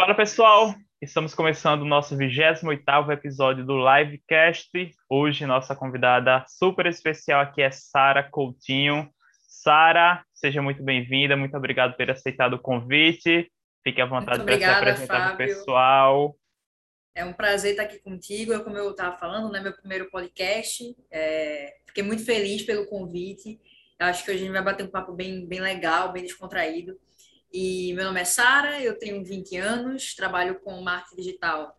Fala pessoal, estamos começando o nosso 28º episódio do Livecast. Hoje nossa convidada super especial aqui é Sara Coutinho. Sara, seja muito bem-vinda, muito obrigado por ter aceitado o convite. Fique à vontade para se apresentar para o pessoal. É um prazer estar aqui contigo. Como eu estava falando, né, meu primeiro podcast. É... Fiquei muito feliz pelo convite. Acho que hoje a gente vai bater um papo bem, bem legal, bem descontraído. E meu nome é Sara, eu tenho 20 anos, trabalho com marketing digital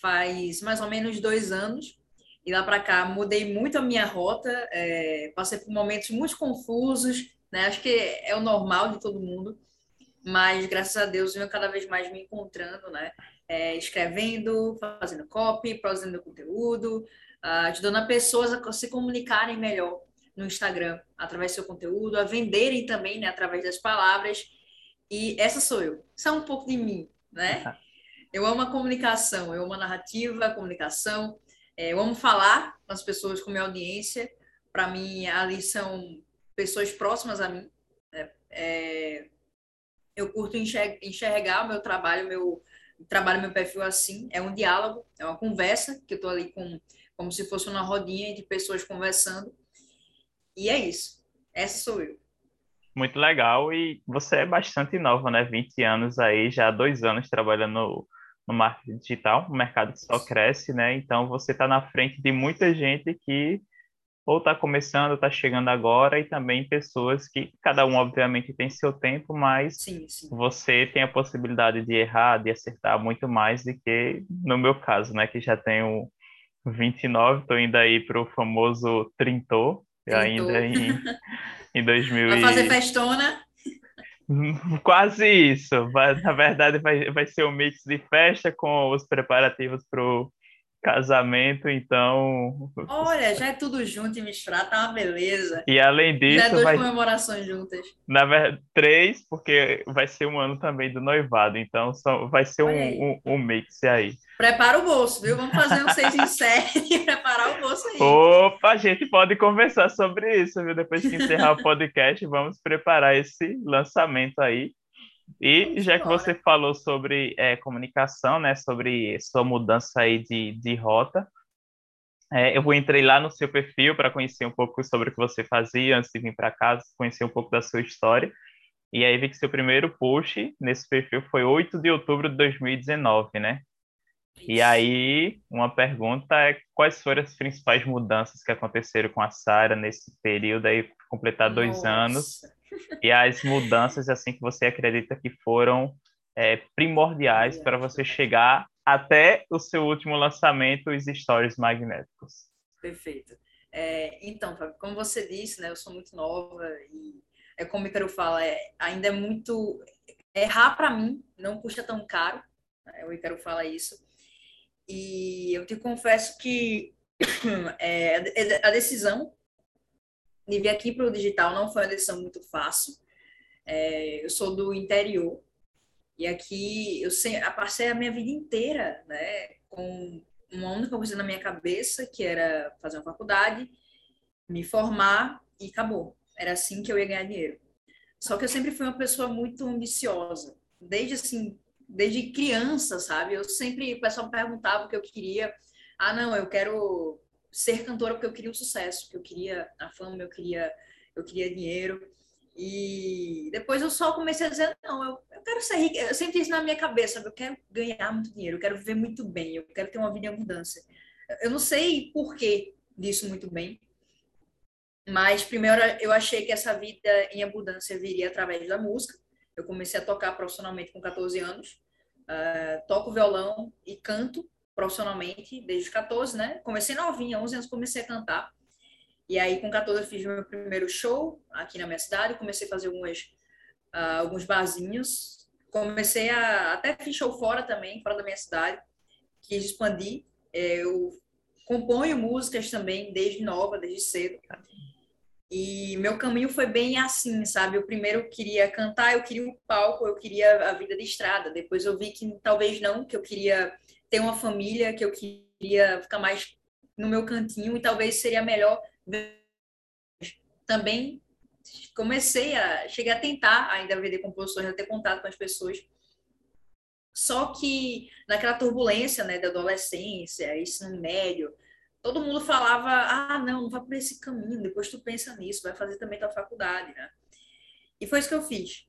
faz mais ou menos dois anos. E lá para cá mudei muito a minha rota, é, passei por momentos muito confusos, né? Acho que é o normal de todo mundo, mas graças a Deus venho cada vez mais me encontrando, né? É, escrevendo, fazendo copy, produzindo conteúdo, ajudando as pessoas a se comunicarem melhor no Instagram através do seu conteúdo, a venderem também, né? Através das palavras e essa sou eu. Isso é um pouco de mim, né? Eu amo a comunicação, eu amo a narrativa, a comunicação. É, eu amo falar com as pessoas, com minha audiência. Para mim, ali são pessoas próximas a mim. Né? É, eu curto enxergar o meu trabalho, meu trabalho, meu perfil assim. É um diálogo, é uma conversa que eu estou ali com, como se fosse uma rodinha de pessoas conversando. E é isso. Essa sou eu. Muito legal. E você é bastante nova, né? 20 anos aí, já há dois anos trabalhando no, no marketing digital, um mercado que só cresce, né? Então você está na frente de muita gente que ou está começando, está chegando agora, e também pessoas que, cada um, obviamente, tem seu tempo, mas sim, sim. você tem a possibilidade de errar, de acertar muito mais do que no meu caso, né? Que já tenho 29, estou indo aí para o famoso trintou, ainda em em 2000 Vai fazer festona? Quase isso. Vai, na verdade, vai, vai ser um mix de festa com os preparativos para o casamento, então. Olha, já é tudo junto e misturado, tá uma beleza. E além disso. Já é duas vai... comemorações juntas. Na verdade, três, porque vai ser um ano também do noivado, então só vai ser um, um, um, mix aí. Prepara o bolso, viu? Vamos fazer um seis em sete e preparar o bolso aí. Opa, a gente pode conversar sobre isso, viu? Depois que encerrar o podcast, vamos preparar esse lançamento aí. E já que você falou sobre é, comunicação, né, sobre sua mudança aí de, de rota, é, eu vou entrei lá no seu perfil para conhecer um pouco sobre o que você fazia antes de vir para casa, conhecer um pouco da sua história. E aí vi que seu primeiro post nesse perfil foi 8 de outubro de 2019, né? Isso. E aí, uma pergunta é quais foram as principais mudanças que aconteceram com a Sara nesse período aí, completar dois Nossa. anos? E as mudanças assim que você acredita que foram é, primordiais para você chegar até o seu último lançamento, os Stories Magnéticos. Perfeito. É, então, como você disse, né, eu sou muito nova e é como o Icaro fala, é, ainda é muito errar para mim não custa tão caro. Né, o Icaro fala isso. E eu te confesso que é, a decisão de vir aqui para o digital não foi uma decisão muito fácil. É, eu sou do interior e aqui eu sei, passei a minha vida inteira, né, com uma única coisa na minha cabeça, que era fazer uma faculdade, me formar e acabou. Era assim que eu ia ganhar dinheiro. Só que eu sempre fui uma pessoa muito ambiciosa, desde assim, desde criança, sabe? Eu sempre, o pessoal me perguntava o que eu queria. Ah, não, eu quero ser cantora porque eu queria o sucesso, porque eu queria a fama, eu queria, eu queria dinheiro. E depois eu só comecei a dizer, não, eu, eu quero ser rica. Eu sempre disse na minha cabeça, eu quero ganhar muito dinheiro, eu quero viver muito bem, eu quero ter uma vida em abundância. Eu não sei porquê disso muito bem, mas primeiro eu achei que essa vida em abundância viria através da música. Eu comecei a tocar profissionalmente com 14 anos. Uh, toco violão e canto profissionalmente desde os 14, né? Comecei novinha, 11 anos comecei a cantar. E aí, com 14, eu fiz meu primeiro show aqui na minha cidade. Comecei a fazer algumas, uh, alguns barzinhos. Comecei a. Até fiz show fora também, fora da minha cidade. Quis expandir. É, eu componho músicas também, desde nova, desde cedo. E meu caminho foi bem assim, sabe? Eu primeiro queria cantar, eu queria o palco, eu queria a vida de estrada. Depois eu vi que talvez não, que eu queria ter uma família, que eu queria ficar mais no meu cantinho e talvez seria melhor também comecei a cheguei a tentar ainda vender composições, a ter contato com as pessoas. Só que naquela turbulência, né, da adolescência, ensino médio, todo mundo falava: ah, não, não vai por esse caminho, depois tu pensa nisso, vai fazer também tua faculdade, né? E foi isso que eu fiz.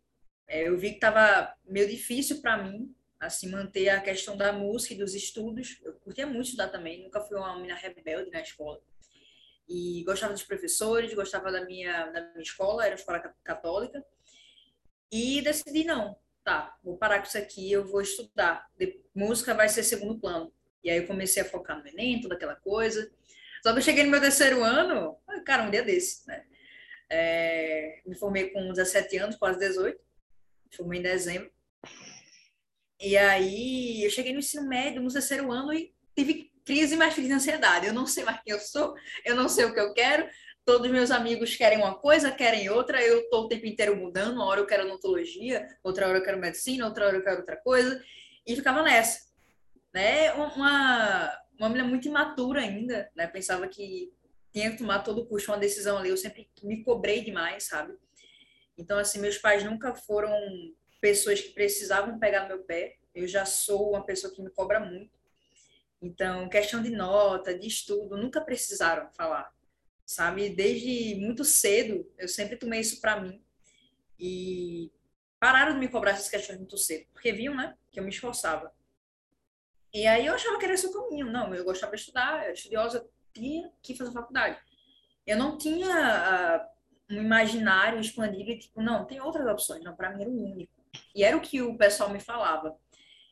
É, eu vi que estava meio difícil para mim, assim, manter a questão da música e dos estudos. Eu curtia muito estudar também, nunca fui uma menina rebelde na escola. E gostava dos professores, gostava da minha, da minha escola, era uma escola católica. E decidi, não, tá, vou parar com isso aqui, eu vou estudar. De, música vai ser segundo plano. E aí eu comecei a focar no Enem, toda aquela coisa. Só que eu cheguei no meu terceiro ano, cara, um dia desse, né? É, me formei com 17 anos, quase 18. Formei em dezembro. E aí eu cheguei no ensino médio, no terceiro ano, e tive crise mais crise de ansiedade. Eu não sei mais quem eu sou, eu não sei o que eu quero. Todos meus amigos querem uma coisa, querem outra. Eu estou o tempo inteiro mudando. Uma hora eu quero odontologia, outra hora eu quero medicina, outra hora eu quero outra coisa. E ficava nessa né? Uma, uma mulher muito imatura ainda, né? Pensava que tinha que tomar todo custo uma decisão ali. Eu sempre me cobrei demais, sabe? Então, assim, meus pais nunca foram pessoas que precisavam pegar meu pé. Eu já sou uma pessoa que me cobra muito. Então, questão de nota, de estudo, nunca precisaram falar, sabe? Desde muito cedo, eu sempre tomei isso para mim. E pararam de me cobrar essas questões muito cedo, porque viam, né, que eu me esforçava. E aí eu achava que era esse o caminho. Não, eu gostava de estudar, era estudiosa, tinha que fazer faculdade. Eu não tinha uh, um imaginário expandido, tipo, não, tem outras opções. Não, para mim era o único. E era o que o pessoal me falava.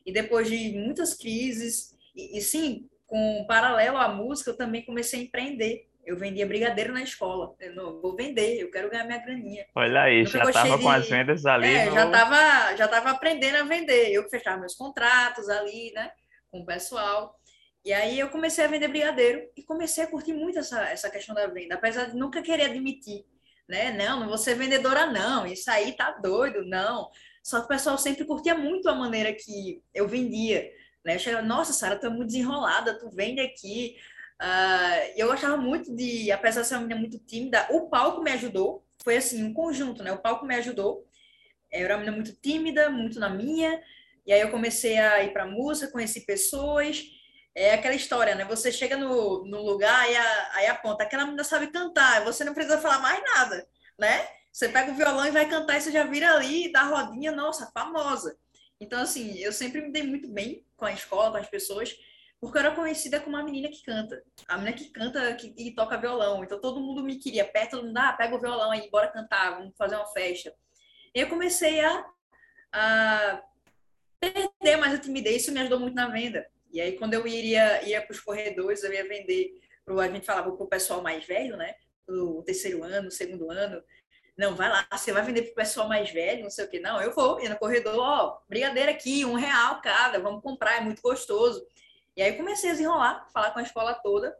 E depois de muitas crises, e, e sim, com paralelo à música, eu também comecei a empreender. Eu vendia brigadeiro na escola. Eu não vou vender, eu quero ganhar minha graninha. Olha aí, já estava de... com as vendas ali. É, no... já estava já tava aprendendo a vender. Eu que fechava meus contratos ali, né? com o pessoal. E aí eu comecei a vender brigadeiro e comecei a curtir muito essa, essa questão da venda, apesar de nunca querer admitir, né? Não, não vou ser vendedora não, isso aí tá doido, não. Só que o pessoal sempre curtia muito a maneira que eu vendia, né? Eu chegava, nossa, Sara, tu é muito desenrolada, tu vende aqui. Uh, eu gostava muito de, apesar de ser uma menina muito tímida, o palco me ajudou, foi assim, um conjunto, né? O palco me ajudou. Eu era uma menina muito tímida, muito na minha, e aí eu comecei a ir para música, conheci pessoas. É aquela história, né? Você chega no, no lugar e a, aí aponta, aquela menina sabe cantar, você não precisa falar mais nada, né? Você pega o violão e vai cantar e você já vira ali, dá rodinha, nossa, famosa. Então, assim, eu sempre me dei muito bem com a escola, com as pessoas, porque eu era conhecida como a menina que canta. A menina que canta que, e toca violão. Então, todo mundo me queria perto, todo mundo, ah, pega o violão aí, bora cantar, vamos fazer uma festa. E eu comecei a, a perder mais a timidez, isso me ajudou muito na venda. E aí, quando eu iria, ia para os corredores, eu ia vender, pro, a gente falava para o pessoal mais velho, né? O terceiro ano, segundo ano. Não, vai lá, você vai vender para o pessoal mais velho, não sei o quê. Não, eu vou, ia no corredor, ó, brigadeiro aqui, um real cada, vamos comprar, é muito gostoso. E aí comecei a desenrolar, falar com a escola toda.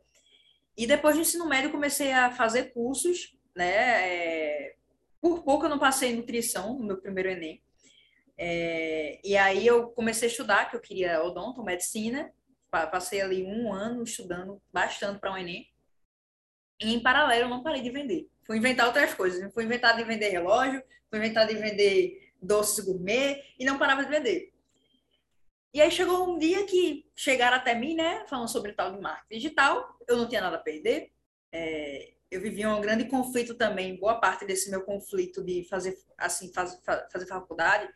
E depois do ensino médio, comecei a fazer cursos, né? É... Por pouco eu não passei nutrição no meu primeiro Enem. É, e aí eu comecei a estudar, que eu queria odonto, medicina. Passei ali um ano estudando bastante para o Enem. E em paralelo eu não parei de vender. Fui inventar outras coisas. Fui inventar de vender relógio, fui inventar de vender doces gourmet e não parava de vender. E aí chegou um dia que chegaram até mim, né, falando sobre tal de marketing digital. Eu não tinha nada a perder. É, eu vivia um grande conflito também, boa parte desse meu conflito de fazer assim, faz, fazer faculdade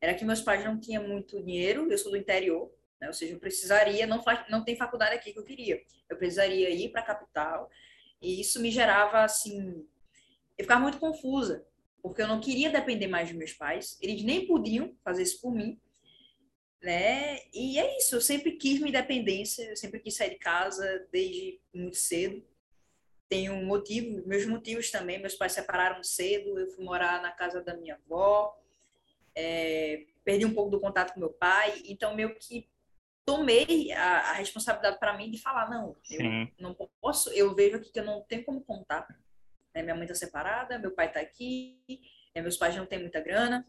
era que meus pais não tinham muito dinheiro, eu sou do interior, né? ou seja, eu precisaria, não, não tem faculdade aqui que eu queria, eu precisaria ir para a capital, e isso me gerava, assim, eu ficava muito confusa, porque eu não queria depender mais dos meus pais, eles nem podiam fazer isso por mim, né? E é isso, eu sempre quis minha independência, eu sempre quis sair de casa desde muito cedo. Tenho um motivo, meus motivos também, meus pais separaram cedo, eu fui morar na casa da minha avó, é, perdi um pouco do contato com meu pai, então meio que tomei a, a responsabilidade para mim de falar não, eu não posso, eu vejo aqui que eu não tenho como contar. Né? Minha mãe está separada, meu pai está aqui, né? meus pais não têm muita grana.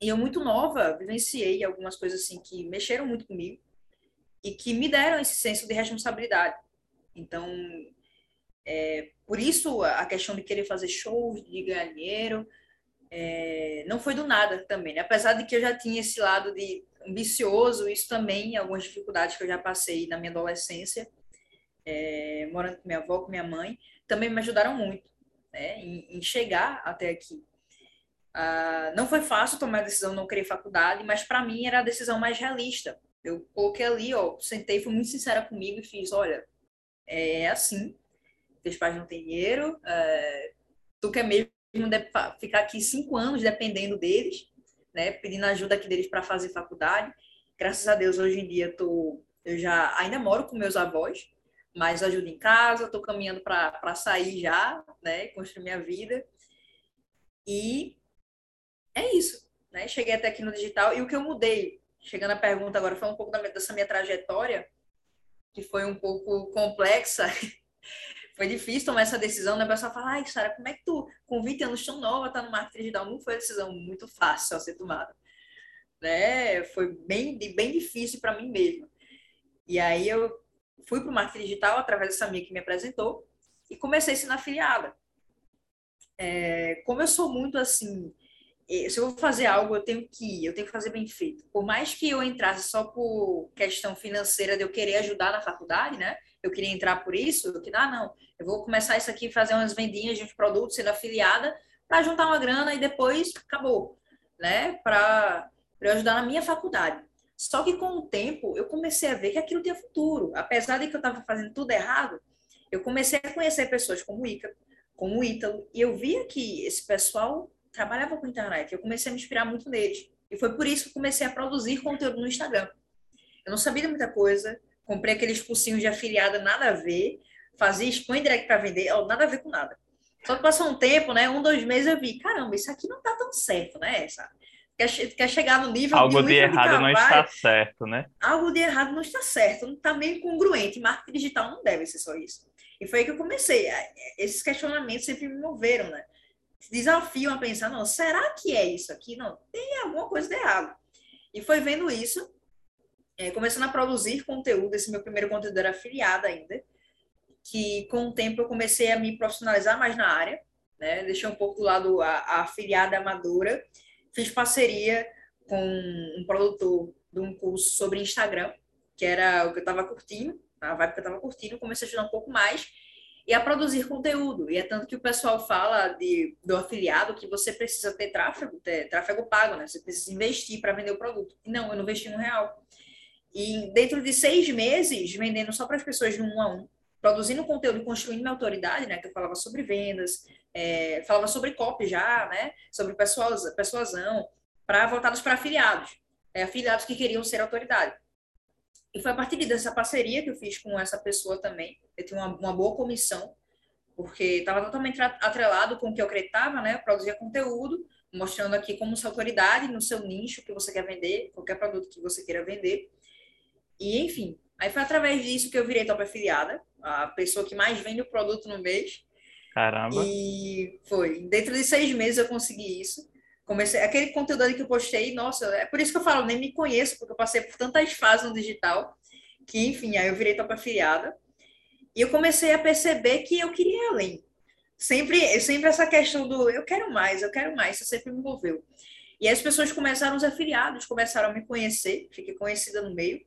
E eu muito nova vivenciei algumas coisas assim que mexeram muito comigo e que me deram esse senso de responsabilidade. Então, é, por isso a questão de querer fazer shows, de ganhar dinheiro, é, não foi do nada também, né? apesar de que eu já tinha esse lado de ambicioso, isso também, algumas dificuldades que eu já passei na minha adolescência, é, morando com minha avó, com minha mãe, também me ajudaram muito né, em, em chegar até aqui. Uh, não foi fácil tomar a decisão de não querer faculdade, mas para mim era a decisão mais realista. Eu coloquei ali, ó, sentei, fui muito sincera comigo e fiz, olha, é assim, teus pais não têm dinheiro, é, tu quer mesmo ficar aqui cinco anos dependendo deles, né, pedindo ajuda aqui deles para fazer faculdade. Graças a Deus, hoje em dia, tô, eu já ainda moro com meus avós, mas ajudo em casa, estou caminhando para sair já, né, construir minha vida. E é isso, né? Cheguei até aqui no digital e o que eu mudei, chegando à pergunta agora, foi um pouco dessa minha trajetória, que foi um pouco complexa. foi difícil tomar essa decisão, né? O pessoal fala, ai, Sara, como é que tu, com 20 anos tão nova, tá no marketing digital? Não foi uma decisão muito fácil a ser tomada. Né? Foi bem, bem difícil para mim mesmo. E aí eu fui para o marketing digital através dessa amiga que me apresentou e comecei a ser afiliada. É, como eu sou muito assim, se eu vou fazer algo, eu tenho que ir, eu tenho que fazer bem feito. Por mais que eu entrasse só por questão financeira de eu querer ajudar na faculdade, né? Eu queria entrar por isso, eu queria, ah, não, eu vou começar isso aqui, fazer umas vendinhas de produtos, sendo afiliada, para juntar uma grana e depois acabou, né? Para eu ajudar na minha faculdade. Só que com o tempo eu comecei a ver que aquilo tinha futuro. Apesar de que eu estava fazendo tudo errado, eu comecei a conhecer pessoas como o Ica, como o Ítalo, e eu via que esse pessoal trabalhava com internet. Eu comecei a me inspirar muito neles. E foi por isso que comecei a produzir conteúdo no Instagram. Eu não sabia de muita coisa, comprei aqueles cursinhos de afiliada, nada a ver, fazia expõe direct para vender, nada a ver com nada. Só que passou um tempo, né? Um, dois meses eu vi, caramba, isso aqui não tá tão certo, né? Essa, quer, quer chegar no nível algo de, de errado não está certo, né? Algo de errado não está certo, não está meio congruente. Marketing digital não deve ser só isso. E foi aí que eu comecei. Esses questionamentos sempre me moveram, né? Desafiam a pensar, não, será que é isso aqui? Não, tem alguma coisa de errado. E foi vendo isso, é, começando a produzir conteúdo. Esse meu primeiro conteúdo era afiliado ainda, que com o tempo eu comecei a me profissionalizar mais na área, né? Deixei um pouco do lado a, a afiliada amadora fiz parceria com um produtor de um curso sobre Instagram, que era o que eu estava curtindo, a vibe que eu estava curtindo, comecei a ajudar um pouco mais e a produzir conteúdo. E é tanto que o pessoal fala de, do afiliado que você precisa ter tráfego, ter tráfego pago, né? Você precisa investir para vender o produto. Não, eu não investi um real. E dentro de seis meses, vendendo só para as pessoas de um a um, produzindo conteúdo construindo minha autoridade, né? Que eu falava sobre vendas, é, falava sobre copy já, né? Sobre persuasão, para voltados para afiliados, é, afiliados que queriam ser autoridade. E foi a partir dessa parceria que eu fiz com essa pessoa também. Eu tinha uma, uma boa comissão, porque estava totalmente atrelado com o que eu acreditava, né? Eu produzia conteúdo, mostrando aqui como ser autoridade no seu nicho que você quer vender, qualquer produto que você queira vender. E, enfim, aí foi através disso que eu virei top afiliada, a pessoa que mais vende o produto no mês. Caramba. E foi. Dentro de seis meses eu consegui isso. Comecei aquele conteúdo ali que eu postei, nossa, é por isso que eu falo, nem me conheço, porque eu passei por tantas fases no digital, que enfim, aí eu virei top afiliada. E eu comecei a perceber que eu queria além. Sempre, sempre essa questão do eu quero mais, eu quero mais, isso sempre me envolveu. E as pessoas começaram, os afiliados começaram a me conhecer, fiquei conhecida no meio,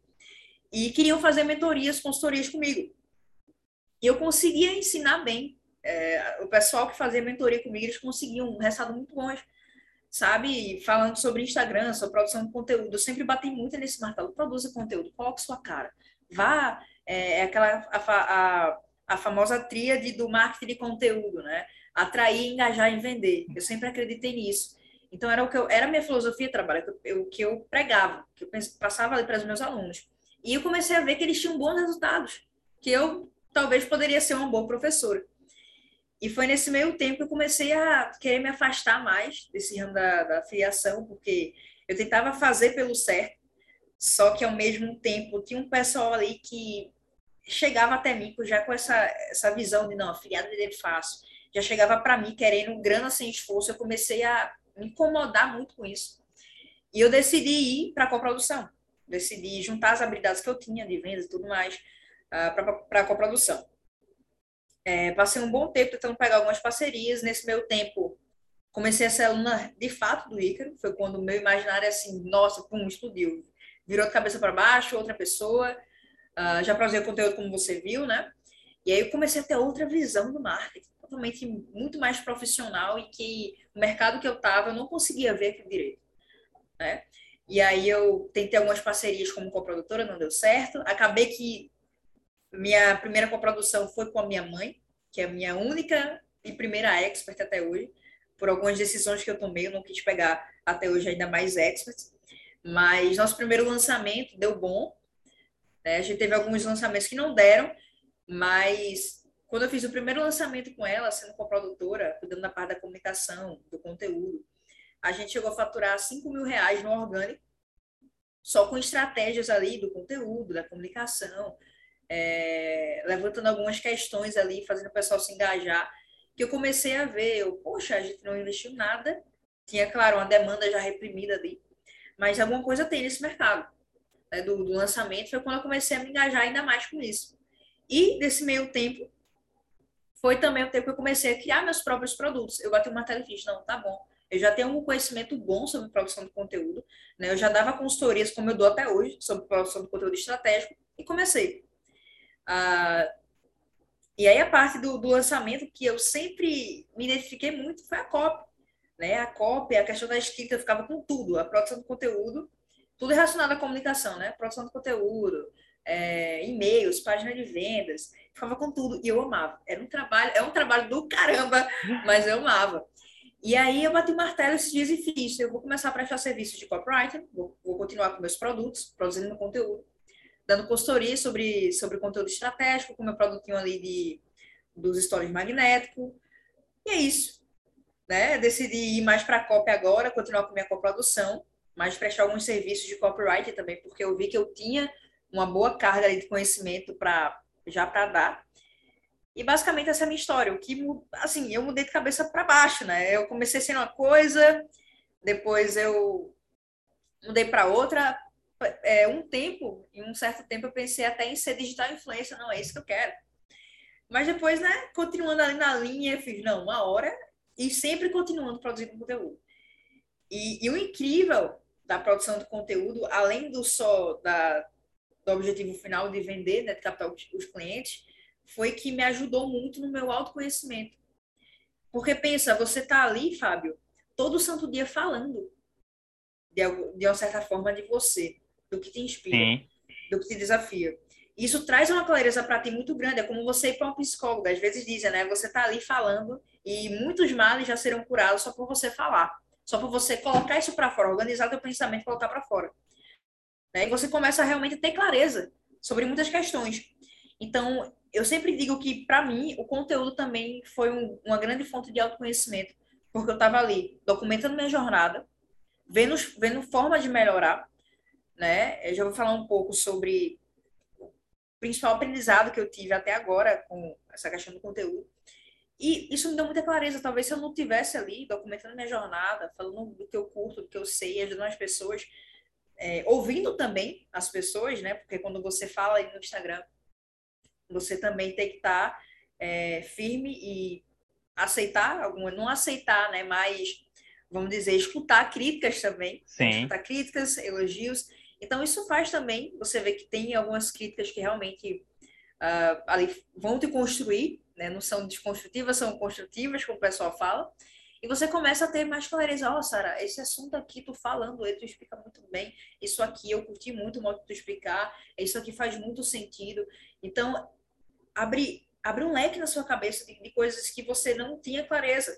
e queriam fazer mentorias, consultorias comigo. E eu conseguia ensinar bem é, o pessoal que fazia mentoria comigo, eles conseguiam um resultado muito bom, sabe? Falando sobre Instagram, sobre produção de conteúdo. Eu sempre bati muito nesse martelo. Produza conteúdo, coloque sua cara. Vá, é, é aquela a, a, a famosa tríade do marketing de conteúdo, né? Atrair, engajar e vender. Eu sempre acreditei nisso. Então era o que eu, era a minha filosofia de trabalho, o que eu pregava, que eu passava para os meus alunos. E eu comecei a ver que eles tinham bons resultados, que eu talvez poderia ser uma boa professora. E foi nesse meio tempo que eu comecei a querer me afastar mais desse ramo da, da filiação, porque eu tentava fazer pelo certo, só que ao mesmo tempo tinha um pessoal ali que chegava até mim já com essa, essa visão de não, afiliado é fácil. Já chegava para mim querendo grana sem esforço. Eu comecei a me incomodar muito com isso. E eu decidi ir para a coprodução. Decidi juntar as habilidades que eu tinha de vendas e tudo mais uh, ah, para a coprodução. É, passei um bom tempo tentando pegar algumas parcerias. Nesse meu tempo, comecei a ser aluna de fato do Ícaro. Foi quando o meu imaginário, assim, nossa, pum, explodiu. virou de cabeça para baixo, outra pessoa. Uh, já produzia conteúdo como você viu, né? E aí eu comecei a ter outra visão do marketing, totalmente muito mais profissional e que o mercado que eu estava eu não conseguia ver aquilo direito, né? E aí eu tentei algumas parcerias como coprodutora, não deu certo. Acabei que minha primeira coprodução foi com a minha mãe, que é a minha única e primeira expert até hoje. Por algumas decisões que eu tomei, eu não quis pegar até hoje ainda mais experts. Mas nosso primeiro lançamento deu bom. Né? A gente teve alguns lançamentos que não deram, mas quando eu fiz o primeiro lançamento com ela, sendo coprodutora, cuidando da parte da comunicação, do conteúdo, a gente chegou a faturar 5 mil reais no orgânico, só com estratégias ali do conteúdo, da comunicação, é, levantando algumas questões ali, fazendo o pessoal se engajar, que eu comecei a ver, eu, poxa, a gente não investiu nada, tinha, claro, uma demanda já reprimida ali, mas alguma coisa tem nesse mercado. Né, do, do lançamento foi quando eu comecei a me engajar ainda mais com isso. E, nesse meio tempo, foi também o tempo que eu comecei a criar meus próprios produtos. Eu bati o martelo e fiz, não, tá bom, eu já tenho um conhecimento bom sobre produção de conteúdo, né? Eu já dava consultorias, como eu dou até hoje, sobre produção de conteúdo estratégico, e comecei. Ah, e aí a parte do, do, lançamento que eu sempre me identifiquei muito foi a copy. Né? A copy, a questão da escrita, eu ficava com tudo, a produção de conteúdo, tudo relacionado à comunicação, né? Produção de conteúdo, é, e-mails, página de vendas, ficava com tudo e eu amava. Era um trabalho, é um trabalho do caramba, mas eu amava. E aí eu bati o martelo esses dias e fiz. Eu vou começar a prestar serviço de copywriter, vou, vou continuar com meus produtos, produzindo conteúdo, dando consultoria sobre, sobre conteúdo estratégico, com meu produtinho ali de, dos stories magnéticos. E é isso. Né? Decidi ir mais para a copy agora, continuar com minha coprodução, mas prestar alguns serviços de copywriter também, porque eu vi que eu tinha uma boa carga de conhecimento para já para dar. E basicamente essa é a minha história. O que, assim, eu mudei de cabeça para baixo, né? Eu comecei sendo uma coisa, depois eu mudei para outra. É, um tempo, em um certo tempo, eu pensei até em ser digital influencer. Não, é isso que eu quero. Mas depois, né, continuando ali na linha, eu fiz, não, uma hora, e sempre continuando produzindo conteúdo. E, e o incrível da produção de conteúdo, além do só da, do objetivo final de vender, né, de captar os clientes, foi que me ajudou muito no meu autoconhecimento. Porque pensa, você tá ali, Fábio, todo santo dia falando de, de uma certa forma de você, do que te inspira, Sim. do que te desafia. Isso traz uma clareza para ti muito grande. É como você ir para um psicólogo. Às vezes dizem, né? Você tá ali falando e muitos males já serão curados só por você falar. Só por você colocar isso para fora, organizar teu pensamento e colocar para fora. Né? E você começa a realmente ter clareza sobre muitas questões. Então, eu sempre digo que, para mim, o conteúdo também foi um, uma grande fonte de autoconhecimento, porque eu estava ali documentando minha jornada, vendo, vendo forma de melhorar, né? Eu já vou falar um pouco sobre o principal aprendizado que eu tive até agora com essa questão do conteúdo. E isso me deu muita clareza. Talvez se eu não tivesse ali documentando minha jornada, falando do que eu curto, do que eu sei, ajudando as pessoas, é, ouvindo também as pessoas, né? Porque quando você fala no Instagram, você também tem que estar tá, é, firme e aceitar alguma, não aceitar, né, mas vamos dizer, escutar críticas também, Sim. escutar críticas, elogios. Então isso faz também, você vê que tem algumas críticas que realmente uh, ali vão te construir, né, não são desconstrutivas, são construtivas, como o pessoal fala. E você começa a ter mais clareza, ó, oh, Sara, esse assunto aqui, tu falando ele, tu explica muito bem. Isso aqui eu curti muito o modo de tu explicar. Isso aqui faz muito sentido. Então, abre, abre um leque na sua cabeça de, de coisas que você não tinha clareza.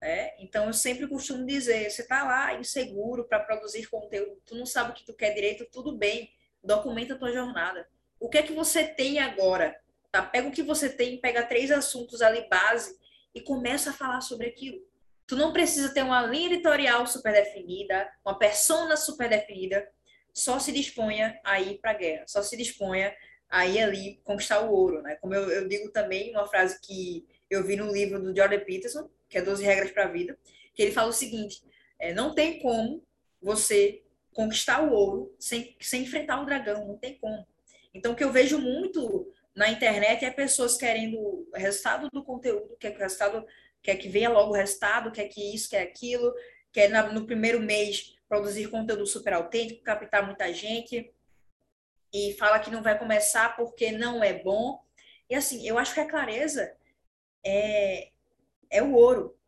Né? Então, eu sempre costumo dizer, você está lá inseguro para produzir conteúdo, tu não sabe o que tu quer direito, tudo bem, documenta a tua jornada. O que é que você tem agora? Tá? Pega o que você tem, pega três assuntos ali base e começa a falar sobre aquilo. Tu não precisa ter uma linha editorial super definida, uma persona super definida, só se disponha a ir para a guerra, só se disponha aí ali conquistar o ouro, né? Como eu, eu digo também, uma frase que eu vi no livro do Jordan Peterson, que é 12 regras para a vida, que ele fala o seguinte, é, não tem como você conquistar o ouro sem, sem enfrentar o dragão, não tem como. Então, o que eu vejo muito na internet é pessoas querendo o resultado do conteúdo, quer que o resultado, quer que venha logo o resultado, quer que isso, quer aquilo, quer na, no primeiro mês produzir conteúdo super autêntico, captar muita gente, e fala que não vai começar porque não é bom. E assim, eu acho que a clareza é, é o ouro.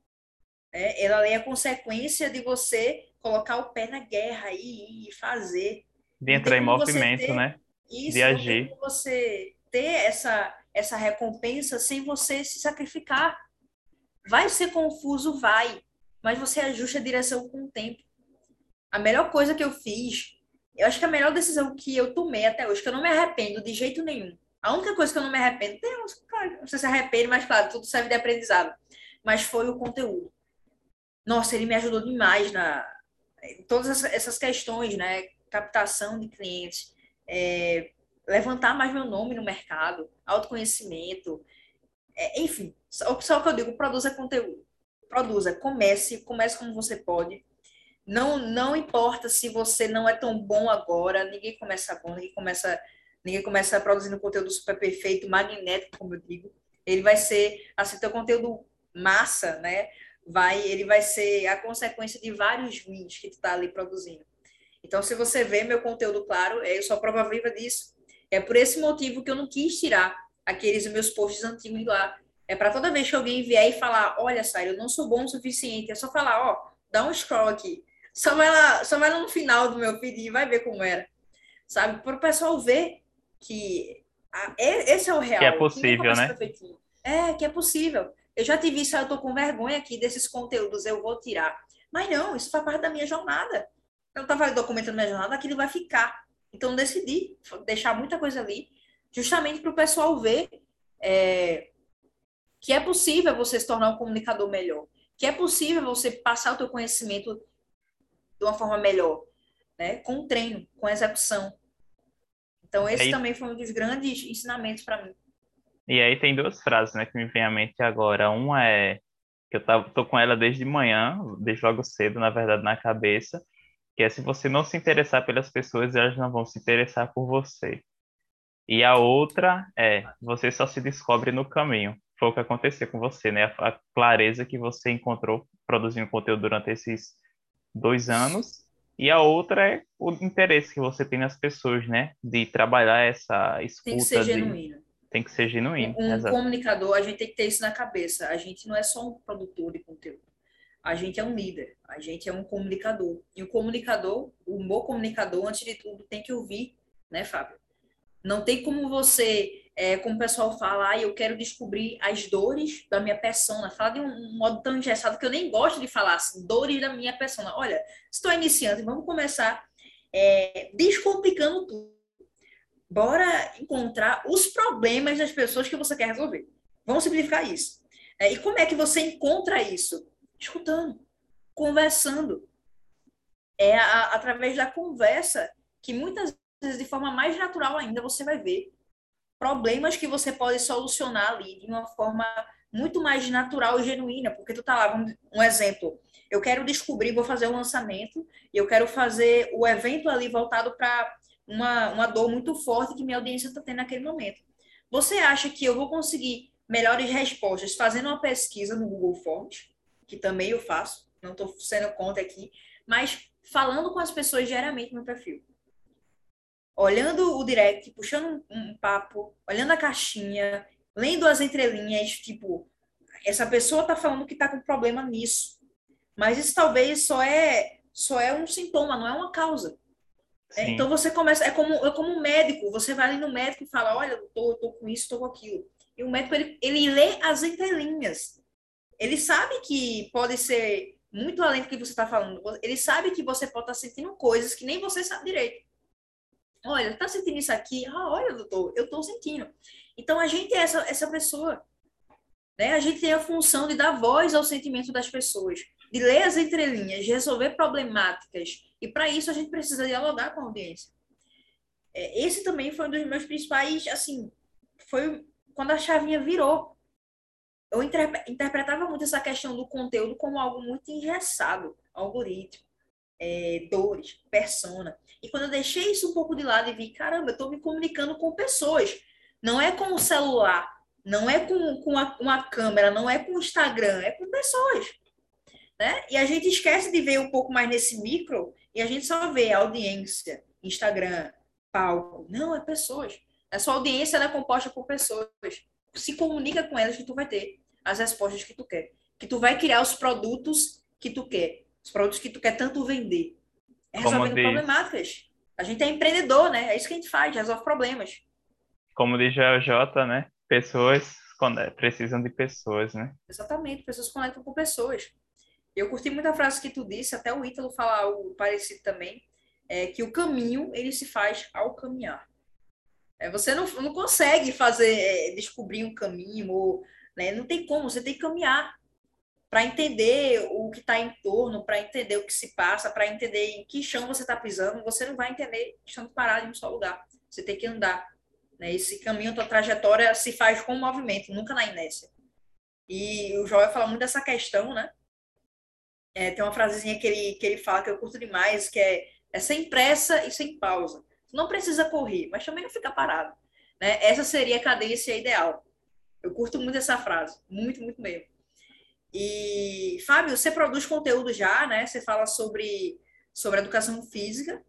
É, ela é a consequência de você colocar o pé na guerra e, e fazer. De entrar em movimento, ter, né? Isso, de agir. você ter essa, essa recompensa sem você se sacrificar. Vai ser confuso, vai, mas você ajusta a direção com o tempo. A melhor coisa que eu fiz, eu acho que a melhor decisão que eu tomei até hoje, que eu não me arrependo de jeito nenhum. A única coisa que eu não me arrependo, tem uns, claro, você se arrepende, mas claro, tudo serve de aprendizado. Mas foi o conteúdo. Nossa, ele me ajudou demais na em todas essas questões, né? Captação de clientes, é, levantar mais meu nome no mercado, autoconhecimento, é, enfim, só, só que eu digo, produza conteúdo. Produza, comece, comece como você pode. Não, não importa se você não é tão bom agora, ninguém começa bom, ninguém começa, ninguém começa produzindo conteúdo super perfeito, magnético, como eu digo. Ele vai ser, assim, teu conteúdo massa, né? Vai, ele vai ser a consequência de vários wins que tu tá ali produzindo. Então, se você vê meu conteúdo, claro, eu sou a prova viva disso. É por esse motivo que eu não quis tirar aqueles meus posts antigos lá. É para toda vez que alguém vier e falar, olha, Sário, eu não sou bom o suficiente, é só falar, ó, dá um scroll aqui. Só vai lá, só vai lá no final do meu feed e vai ver como era. Sabe? Para o pessoal ver que a, esse é o real. Que é possível, né? É, que é possível. Eu já tive isso, eu tô com vergonha aqui desses conteúdos, eu vou tirar. Mas não, isso faz parte da minha jornada. Eu estava documentando minha jornada, aquilo vai ficar. Então, decidi deixar muita coisa ali, justamente para o pessoal ver é, que é possível você se tornar um comunicador melhor, que é possível você passar o teu conhecimento de uma forma melhor, né? com treino, com execução. Então, esse aí, também foi um dos grandes ensinamentos para mim. E aí tem duas frases né, que me vem à mente agora. Uma é que eu tava, tô com ela desde manhã, desde logo cedo, na verdade, na cabeça, que é se você não se interessar pelas pessoas, elas não vão se interessar por você. E a outra é, você só se descobre no caminho. Foi o que aconteceu com você, né? A, clareza que você encontrou produzindo conteúdo durante esses dois anos. E a outra é o interesse que você tem nas pessoas, né? De trabalhar essa escuta. Tem que ser de... genuíno. Tem que ser genuíno. Um, comunicador, a gente tem que ter isso na cabeça. A gente não é só um produtor de conteúdo a gente é um líder, a gente é um comunicador. E o comunicador, o bom comunicador, antes de tudo, tem que ouvir, né, Fábio? Não tem como você, é, como o pessoal fala, ah, eu quero descobrir as dores da minha persona. Fala de um, modo tão engessado que eu nem gosto de falar assim, dores da minha persona. Olha, estou iniciante, vamos começar é, descomplicando tudo. Bora encontrar os problemas das pessoas que você quer resolver. Vamos simplificar isso. É, e como é que você encontra isso? Escutando, conversando. É a, através da conversa que muitas vezes, de forma mais natural ainda, você vai ver problemas que você pode solucionar ali de uma forma muito mais natural e genuína, porque tu tá lá, um exemplo, eu quero descobrir, vou fazer um lançamento, e eu quero fazer o evento ali voltado para uma, uma dor muito forte que minha audiência está tendo naquele momento. Você acha que eu vou conseguir melhores respostas fazendo uma pesquisa no Google Forms? Que também eu faço, não estou sendo contra aqui, mas falando com as pessoas diariamente no perfil. Olhando o direct, puxando um, um papo, olhando a caixinha, lendo as entrelinhas, tipo, essa pessoa está falando que está com problema nisso. Mas isso talvez só é só é um sintoma, não é uma causa. É, então você começa, é como, é como um médico, você vai ali no médico e fala, olha, eu tô, eu tô com isso, tô com aquilo. E o médico, ele, ele lê as entrelinhas ele sabe que pode ser muito além do que você está falando. Ele sabe que você pode estar tá sentindo coisas que nem você sabe direito. Olha, tá sentindo isso aqui? Ah, olha, doutor, eu estou sentindo. Então, a gente é essa, essa pessoa. Né? A gente tem a função de dar voz ao sentimento das pessoas, de ler as entrelinhas, de resolver problemáticas. E, para isso, a gente precisa dialogar com a audiência. É, esse também foi um dos meus principais, assim, foi quando a chavinha virou eu interpretava muito essa questão do conteúdo como algo muito engessado, algoritmo, é, dores, persona. E quando eu deixei isso um pouco de lado e vi, caramba, eu estou me comunicando com pessoas, não é com o celular, não é com, com uma, uma câmera, não é com o Instagram, é com pessoas. né? E a gente esquece de ver um pouco mais nesse micro e a gente só vê audiência, Instagram, palco. Não, é pessoas. A sua audiência é composta por pessoas. Se comunica com elas que tu vai ter as respostas que tu quer. Que tu vai criar os produtos que tu quer. Os produtos que tu quer tanto vender. É resolvendo problemáticas. A gente é empreendedor, né? É isso que a gente faz, resolve problemas. Como diz o J, né? Pessoas precisam de pessoas, né? Exatamente, pessoas conectam com pessoas. Eu curti muito a frase que tu disse, até o Ítalo falar algo parecido também, é que o caminho, ele se faz ao caminhar. É, você não, não consegue fazer, é, descobrir um caminho, ou, né, não tem como, você tem que caminhar para entender o que está em torno, para entender o que se passa, para entender em que chão você está pisando, você não vai entender estando parado em um só lugar. Você tem que andar. Né? Esse caminho, tua trajetória se faz com movimento, nunca na inércia. E o Joel fala muito dessa questão, né? É, tem uma frasezinha que ele, que ele fala que eu curto demais, que é, é sem pressa e sem pausa. Não precisa correr, mas também não fica parado. Né? Essa seria a cadência ideal. Eu curto muito essa frase, muito, muito mesmo. E, Fábio, você produz conteúdo já, né? Você fala sobre, sobre educação física.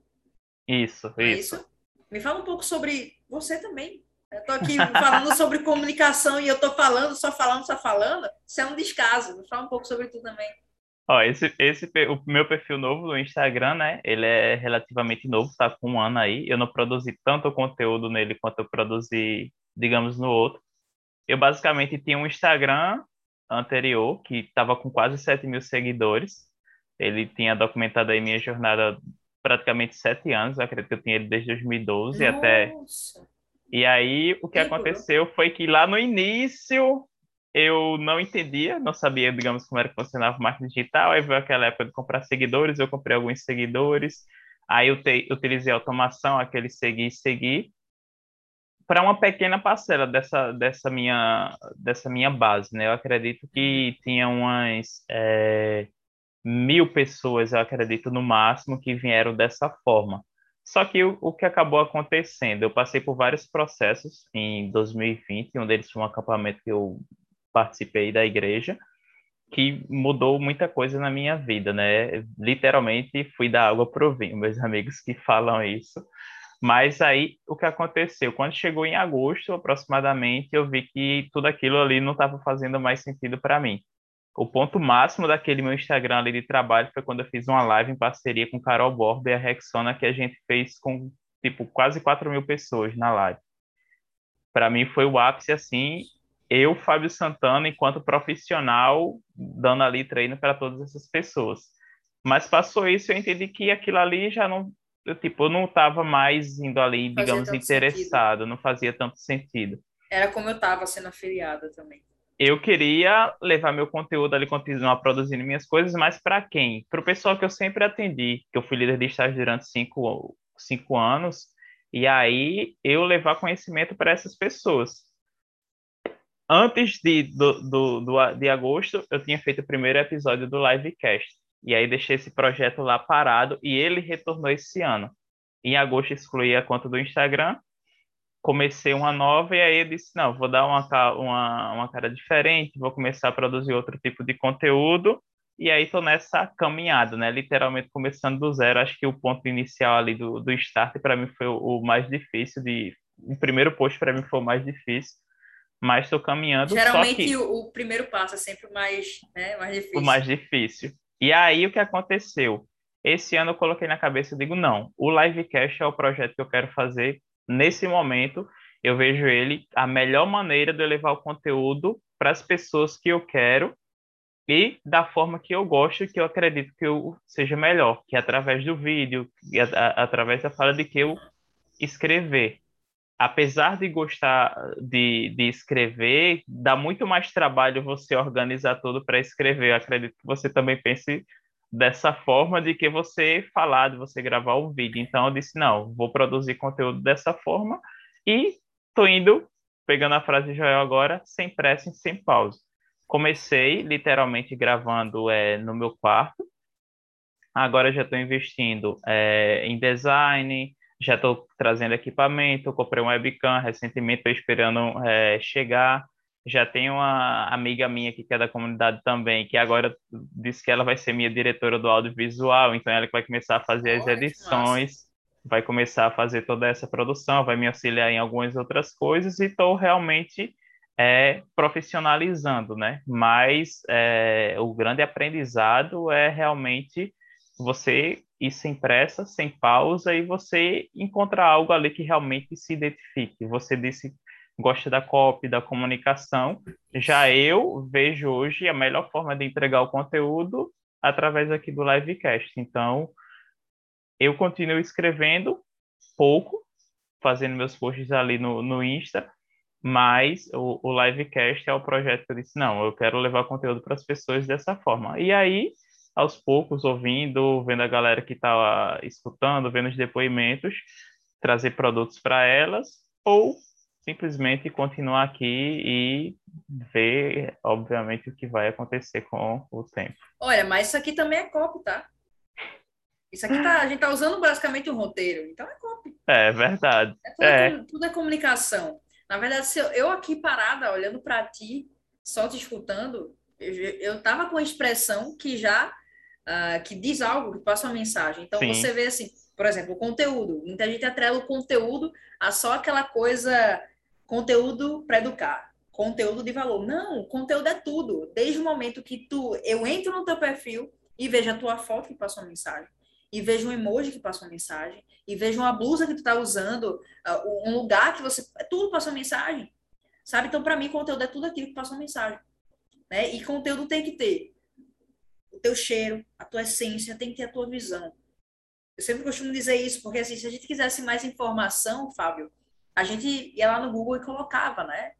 Isso, é isso. isso. Me fala um pouco sobre você também. Eu tô aqui falando sobre comunicação e eu tô falando, só falando, só falando. Isso é um descaso. Me fala um pouco sobre tu também. Ó, esse, esse, o meu perfil novo no Instagram, né? Ele é relativamente novo, tá com um ano aí. Eu não produzi tanto conteúdo nele quanto eu produzi, digamos, no outro. Eu basicamente tinha um Instagram anterior, que estava com quase 7 mil seguidores. Ele tinha documentado aí minha jornada praticamente sete anos, eu acredito que eu tinha ele desde 2012 Nossa. até. E aí o que aconteceu foi que lá no início eu não entendia, não sabia, digamos, como era que funcionava o marketing digital. Aí veio aquela época de comprar seguidores, eu comprei alguns seguidores. Aí eu te, utilizei automação, aquele seguir seguir para uma pequena parcela dessa, dessa, minha, dessa minha base, né? Eu acredito que tinha umas é, mil pessoas, eu acredito, no máximo, que vieram dessa forma. Só que o, o que acabou acontecendo, eu passei por vários processos em 2020, um deles foi um acampamento que eu participei da igreja, que mudou muita coisa na minha vida, né? Literalmente fui da água pro vinho, meus amigos que falam isso. Mas aí o que aconteceu? Quando chegou em agosto, aproximadamente, eu vi que tudo aquilo ali não estava fazendo mais sentido para mim. O ponto máximo daquele meu Instagram ali de trabalho foi quando eu fiz uma live em parceria com Carol Borba e a Rexona, que a gente fez com, tipo, quase 4 mil pessoas na live. Para mim foi o ápice, assim, eu, Fábio Santana, enquanto profissional, dando ali treino para todas essas pessoas. Mas passou isso, eu entendi que aquilo ali já não eu, tipo, eu não estava mais indo ali, digamos, interessado, sentido. não fazia tanto sentido. Era como eu estava sendo afiliada também. Eu queria levar meu conteúdo ali, continuar produzindo minhas coisas, mas para quem? Para o pessoal que eu sempre atendi, que eu fui líder de estágio durante cinco, cinco anos, e aí eu levar conhecimento para essas pessoas. Antes de, do, do, do, de agosto, eu tinha feito o primeiro episódio do Livecast. E aí deixei esse projeto lá parado e ele retornou esse ano. Em agosto excluí a conta do Instagram, comecei uma nova e aí disse, não, vou dar uma, uma, uma cara diferente, vou começar a produzir outro tipo de conteúdo e aí estou nessa caminhada, né? Literalmente começando do zero. Acho que o ponto inicial ali do, do start para mim foi o, o, mais difícil de o primeiro post para mim foi o mais difícil, mas estou caminhando. Geralmente que... o, o, primeiro passo é sempre o mais, né, mais difícil. O mais difícil. E aí o que aconteceu? Esse ano eu coloquei na cabeça, e digo, não, o Livecast é o projeto que eu quero fazer nesse momento. Eu vejo ele a melhor maneira de eu levar o conteúdo para as pessoas que eu quero e da forma que eu gosto, que eu acredito que eu seja melhor, que é através do vídeo, a, a, através da fala de que eu escrever. Apesar de gostar de, de escrever, dá muito mais trabalho você organizar tudo para escrever. Eu acredito que você também pense dessa forma de que você falar, de você gravar o vídeo. Então eu disse, não, vou produzir conteúdo dessa forma e tô indo, pegando a frase de Joel agora, sem pressa e sem pausa. Comecei literalmente gravando é, no meu quarto, agora já estou investindo é, em design, já estou trazendo equipamento, comprei um webcam, recentemente estou esperando é, chegar, Já tem uma amiga minha aqui que é da comunidade também, que agora disse que ela vai ser minha diretora do audiovisual, então ela que vai começar a fazer as edições, vai começar a fazer toda essa produção, vai me auxiliar em algumas outras coisas e estou realmente é, profissionalizando, né? Mas é, o grande aprendizado é realmente você ir sem pressa, sem pausa e você encontrar algo ali que realmente se identifique. Você disse gosta da copy, da comunicação. Já eu vejo hoje a melhor forma de entregar o conteúdo através aqui do livecast. Então, eu continuo escrevendo pouco, fazendo meus posts ali no, no Insta, mas o, o livecast é o projeto que eu disse, não, eu quero levar conteúdo para as pessoas dessa forma. E aí, aos poucos, ouvindo, vendo a galera que está escutando, vendo os depoimentos, trazer produtos para elas, ou simplesmente continuar aqui e ver, obviamente, o que vai acontecer com o tempo. Olha, mas isso aqui também é copo, tá? Isso aqui tá, a gente tá usando basicamente um roteiro, então é copy. É verdade. É tudo, é. tudo é comunicação. Na verdade, se eu, eu aqui parada, olhando para ti, só te escutando, eu, eu tava com a expressão que já uh, que diz algo, que passa uma mensagem. Então Sim. você vê assim, por exemplo, o conteúdo. Muita gente atrela o conteúdo a só aquela coisa, conteúdo para educar, conteúdo de valor. Não, conteúdo é tudo. Desde o momento que tu, eu entro no teu perfil e vejo a tua foto que passa uma mensagem, e vejo um emoji que passa uma mensagem, e vejo uma blusa que tu tá usando, uh, um lugar que você, tudo passa uma mensagem. Sabe? Então, para mim, conteúdo é tudo aquilo que passa uma mensagem. Né? E conteúdo tem que ter o teu cheiro, a tua essência, tem que ter a tua visão. Eu sempre costumo dizer isso, porque assim, se a gente quisesse mais informação, Fábio, a gente ia lá no Google e colocava, né?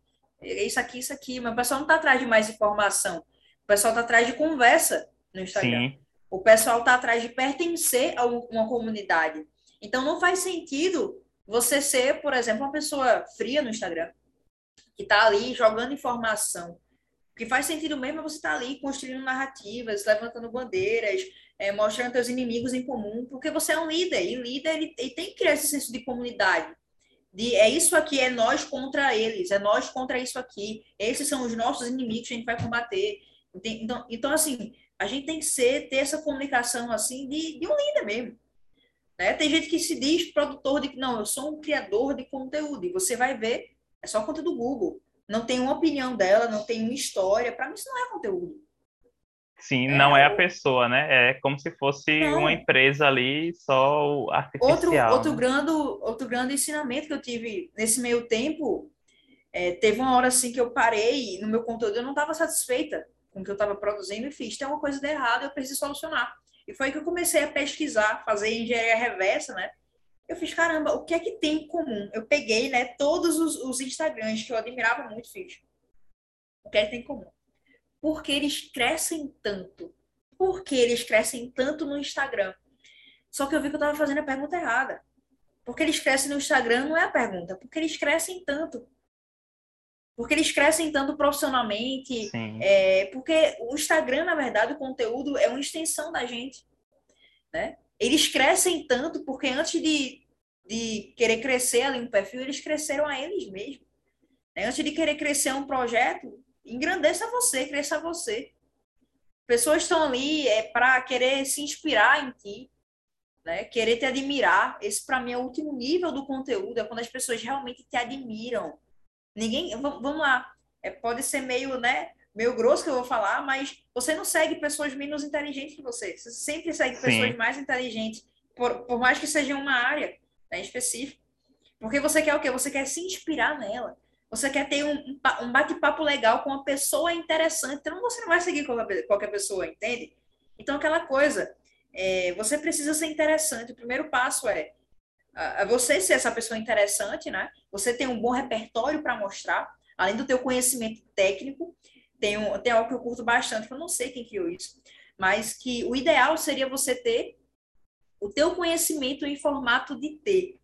Isso aqui, isso aqui, mas o pessoal não está atrás de mais informação. O pessoal está atrás de conversa no Instagram. Sim. O pessoal está atrás de pertencer a uma comunidade. Então não faz sentido você ser, por exemplo, uma pessoa fria no Instagram, que está ali jogando informação. Que faz sentido mesmo você estar tá ali construindo narrativas, levantando bandeiras, é, mostrando seus inimigos em comum, porque você é um líder, e líder ele, ele tem que criar esse senso de comunidade. De, é isso aqui, é nós contra eles, é nós contra isso aqui, esses são os nossos inimigos que a gente vai combater. Então, então assim, a gente tem que ser, ter essa comunicação assim de, de um líder mesmo. Né? Tem gente que se diz produtor de não, eu sou um criador de conteúdo, e você vai ver, é só conteúdo do Google. Não tem uma opinião dela, não tem uma história. Para mim, isso não é conteúdo. Sim, é, não é a pessoa, né? É como se fosse não. uma empresa ali só artificial. Outro, né? outro, grande, outro grande ensinamento que eu tive nesse meio tempo, é, teve uma hora assim que eu parei no meu conteúdo, eu não estava satisfeita com o que eu estava produzindo e fiz, tem uma coisa de errado, eu preciso solucionar. E foi que eu comecei a pesquisar, fazer engenharia reversa, né? Eu fiz, caramba, o que é que tem em comum? Eu peguei, né, todos os, os Instagrams que eu admirava muito, fiz. O que é que tem em comum? Porque eles crescem tanto. Por que eles crescem tanto no Instagram? Só que eu vi que eu estava fazendo a pergunta errada. Porque eles crescem no Instagram não é a pergunta, porque eles crescem tanto. Porque eles crescem tanto profissionalmente. É, porque o Instagram, na verdade, o conteúdo é uma extensão da gente. Né? Eles crescem tanto porque antes de, de querer crescer ali no perfil, eles cresceram a eles mesmos. Né? Antes de querer crescer um projeto, engrandeça você, cresça você. Pessoas estão ali é, para querer se inspirar em ti, né? querer te admirar. Esse, para mim, é o último nível do conteúdo, é quando as pessoas realmente te admiram. Ninguém. Vamos lá. É, pode ser meio, né? Meio grosso que eu vou falar, mas você não segue pessoas menos inteligentes que você. Você sempre segue Sim. pessoas mais inteligentes, por, por mais que seja uma área né, específica. Porque você quer o quê? Você quer se inspirar nela. Você quer ter um, um bate-papo legal com uma pessoa interessante, então você não vai seguir qualquer, pessoa, entende? Então, aquela coisa, é, você precisa ser interessante. O primeiro passo é, é você ser essa pessoa interessante, né? Você tem um bom repertório para mostrar, além do teu conhecimento técnico. Tem, um, tem algo que eu curto bastante, que eu não sei quem criou isso, mas que o ideal seria você ter o teu conhecimento em formato de T.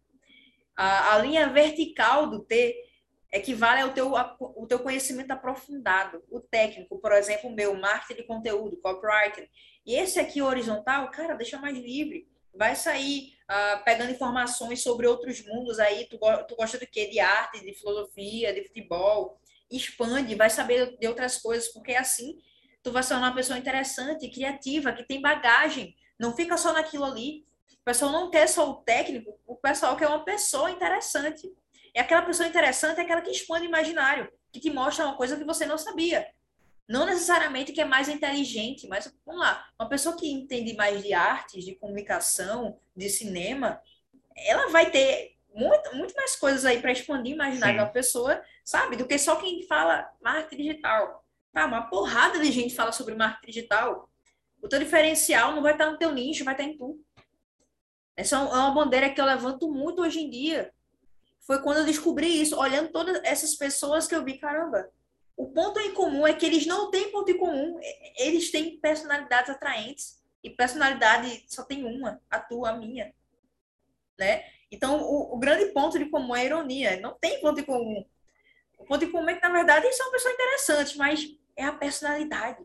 A, a linha vertical do T equivale ao teu, o teu conhecimento aprofundado, o técnico, por exemplo, o meu, marketing de conteúdo, copywriting. E esse aqui, horizontal, cara, deixa mais livre. Vai sair uh, pegando informações sobre outros mundos aí. Tu, tu gosta do quê? De arte, de filosofia, de futebol. Expande, vai saber de outras coisas, porque é assim tu vai ser uma pessoa interessante, criativa, que tem bagagem, não fica só naquilo ali. O pessoal não quer só o técnico, o pessoal quer uma pessoa interessante. E aquela pessoa interessante é aquela que expande o imaginário, que te mostra uma coisa que você não sabia. Não necessariamente que é mais inteligente, mas vamos lá, uma pessoa que entende mais de artes, de comunicação, de cinema, ela vai ter muito, muito mais coisas aí para expandir o imaginário da pessoa, sabe? Do que só quem fala marketing digital. Tá, uma porrada de gente fala sobre marketing digital. O teu diferencial não vai estar no teu nicho, vai estar em tu. Essa é uma bandeira que eu levanto muito hoje em dia. Foi quando eu descobri isso, olhando todas essas pessoas que eu vi, caramba, o ponto em comum é que eles não têm ponto em comum, eles têm personalidades atraentes. E personalidade só tem uma, a tua, a minha. Né? Então, o, o grande ponto de comum é a ironia. Não tem ponto em comum. O ponto em comum é que, na verdade, eles são pessoas interessantes, mas é a personalidade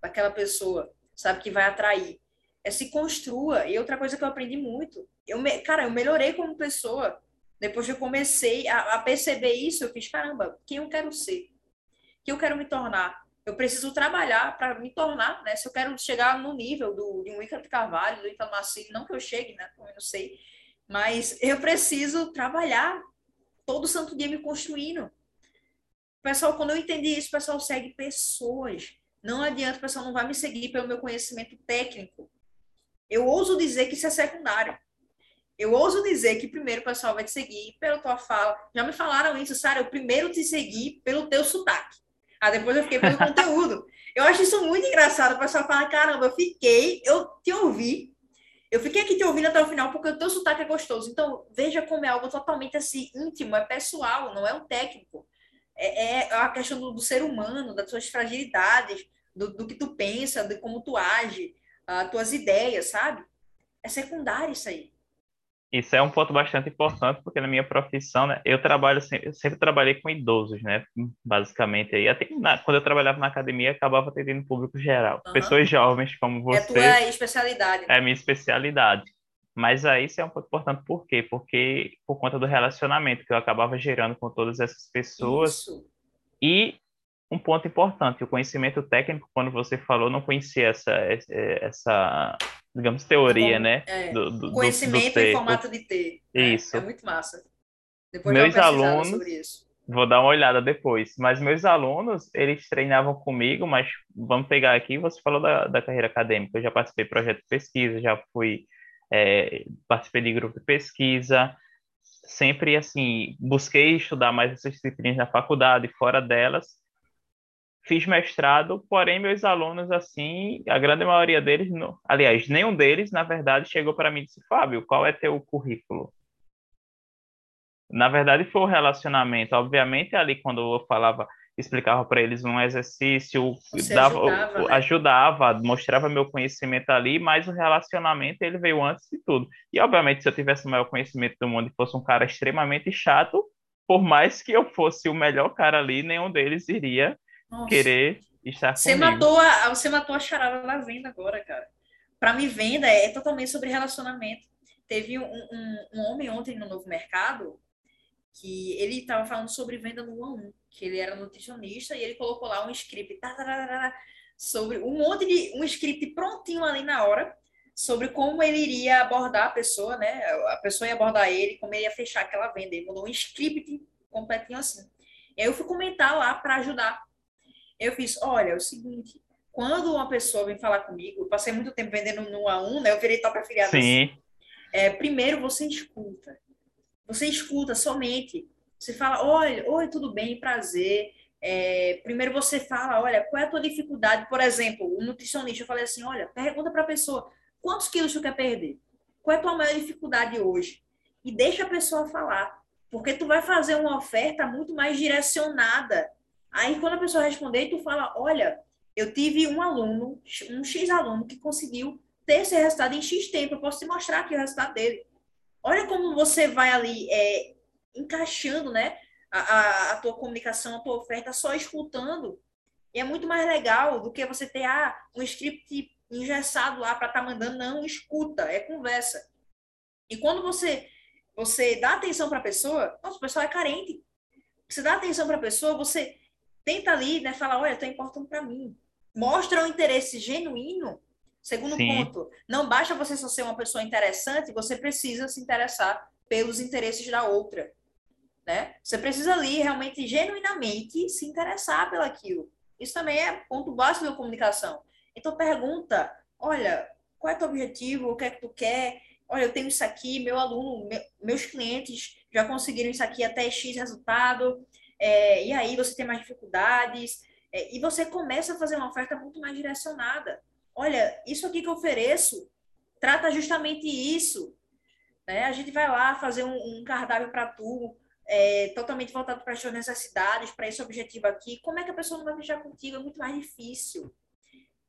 daquela pessoa, sabe, que vai atrair. É se construa. E outra coisa que eu aprendi muito, eu me, cara, eu melhorei como pessoa. Depois que eu comecei a, a perceber isso, eu fiz, caramba, quem eu quero ser? Quem eu quero me tornar? Eu preciso trabalhar para me tornar, né? Se eu quero chegar no nível do, de um Ícaro de Carvalho, do Ítalo Marcílio, não que eu chegue, né? Também não sei. Mas eu preciso trabalhar todo santo dia me construindo pessoal, quando eu entendi isso, o pessoal segue pessoas. Não adianta, o pessoal não vai me seguir pelo meu conhecimento técnico. Eu ouso dizer que isso é secundário. Eu ouso dizer que primeiro o pessoal vai te seguir pela tua fala. Já me falaram isso, Sara, eu primeiro te segui pelo teu sotaque. Ah, depois eu fiquei pelo conteúdo. Eu acho isso muito engraçado. O pessoal fala, caramba, eu fiquei, eu te ouvi. Eu fiquei aqui te ouvindo até o final porque o teu sotaque é gostoso. Então, veja como é algo totalmente assim, íntimo, é pessoal, não é um técnico é, é a questão do, do, ser humano, das suas fragilidades, do, do, que tu pensa, de como tu age, as tuas ideias, sabe? É secundário isso aí. Isso é um ponto bastante importante, porque na minha profissão, né, eu trabalho sempre, eu sempre trabalhei com idosos, né, basicamente. Aí, até na, quando eu trabalhava na academia, acabava atendendo público geral. Uhum. Pessoas jovens como você. É a tua especialidade. Né? É a minha especialidade. Mas aí isso é um ponto importante, por quê? Porque por conta do relacionamento que eu acabava gerando com todas essas pessoas. Isso. E um ponto importante, o conhecimento técnico, quando você falou, não conhecia essa, essa digamos, teoria, Bom, né? É, do, do, conhecimento do em formato de T. Né? Isso. É muito massa. Depois meus alunos, vou dar uma olhada depois, mas meus alunos, eles treinavam comigo, mas vamos pegar aqui, você falou da, da carreira acadêmica, eu já participei de projeto de pesquisa, já fui é, participei de grupo de pesquisa, sempre assim, busquei estudar mais essas disciplinas na faculdade, fora delas. Fiz mestrado, porém meus alunos assim, a grande maioria deles, não, aliás, nenhum deles, na verdade, chegou para mim e disse: "Fábio, qual é teu currículo?" Na verdade, foi o relacionamento. Obviamente, ali quando eu falava explicava para eles um exercício, dava, ajudava, né? ajudava, mostrava meu conhecimento ali, mas o relacionamento ele veio antes de tudo. E obviamente, se eu tivesse o maior conhecimento do mundo e fosse um cara extremamente chato, por mais que eu fosse o melhor cara ali, nenhum deles iria Nossa. querer estar você comigo. Matou a, você matou a charada da venda agora, cara. Para mim, venda é totalmente sobre relacionamento. Teve um, um, um homem ontem no Novo Mercado que ele estava falando sobre venda no 1 a 1, que ele era nutricionista e ele colocou lá um script tá, tá, tá, sobre um monte de um script prontinho ali na hora sobre como ele iria abordar a pessoa, né? A pessoa ia abordar ele, como ele ia fechar aquela venda. Ele mandou um script completinho assim. E aí eu fui comentar lá para ajudar. Eu fiz, olha, é o seguinte, quando uma pessoa vem falar comigo, eu passei muito tempo vendendo no 1 a 1, né? Eu virei top afiliado. Sim. Assim. É, primeiro você escuta. Você escuta somente. Você fala, oi, oi, tudo bem, prazer. É, primeiro você fala, olha, qual é a tua dificuldade? Por exemplo, o nutricionista, eu falei assim, olha, pergunta para a pessoa, quantos quilos tu quer perder? Qual é a tua maior dificuldade hoje? E deixa a pessoa falar, porque tu vai fazer uma oferta muito mais direcionada. Aí quando a pessoa responder, tu fala, olha, eu tive um aluno, um X aluno que conseguiu ter esse resultado em X tempo, eu posso te mostrar aqui o resultado dele. Olha como você vai ali é, encaixando, né? A, a, tua comunicação, a tua oferta, só escutando. E é muito mais legal do que você ter ah, um script engessado lá para estar tá mandando. Não, escuta, é conversa. E quando você você dá atenção para a pessoa, nossa, o pessoal é carente. Você dá atenção para a pessoa, você tenta ali, né, falar, olha, tá importando para mim. Mostra um interesse genuíno. Segundo Sim. ponto, não basta você só ser uma pessoa interessante, você precisa se interessar pelos interesses da outra. Né? Você precisa ali realmente, genuinamente, se interessar pelaquilo. Isso também é ponto básico da comunicação. Então pergunta, olha, qual é o teu objetivo? O que é que tu quer? Olha, eu tenho isso aqui, meu aluno, meu, meus clientes já conseguiram isso aqui até X resultado. É, e aí você tem mais dificuldades. É, e você começa a fazer uma oferta muito mais direcionada. Olha, isso aqui que eu ofereço trata justamente isso. Né? A gente vai lá fazer um, um cardápio para tu, é, totalmente voltado para as suas necessidades, para esse objetivo aqui. Como é que a pessoa não vai fechar contigo? É muito mais difícil.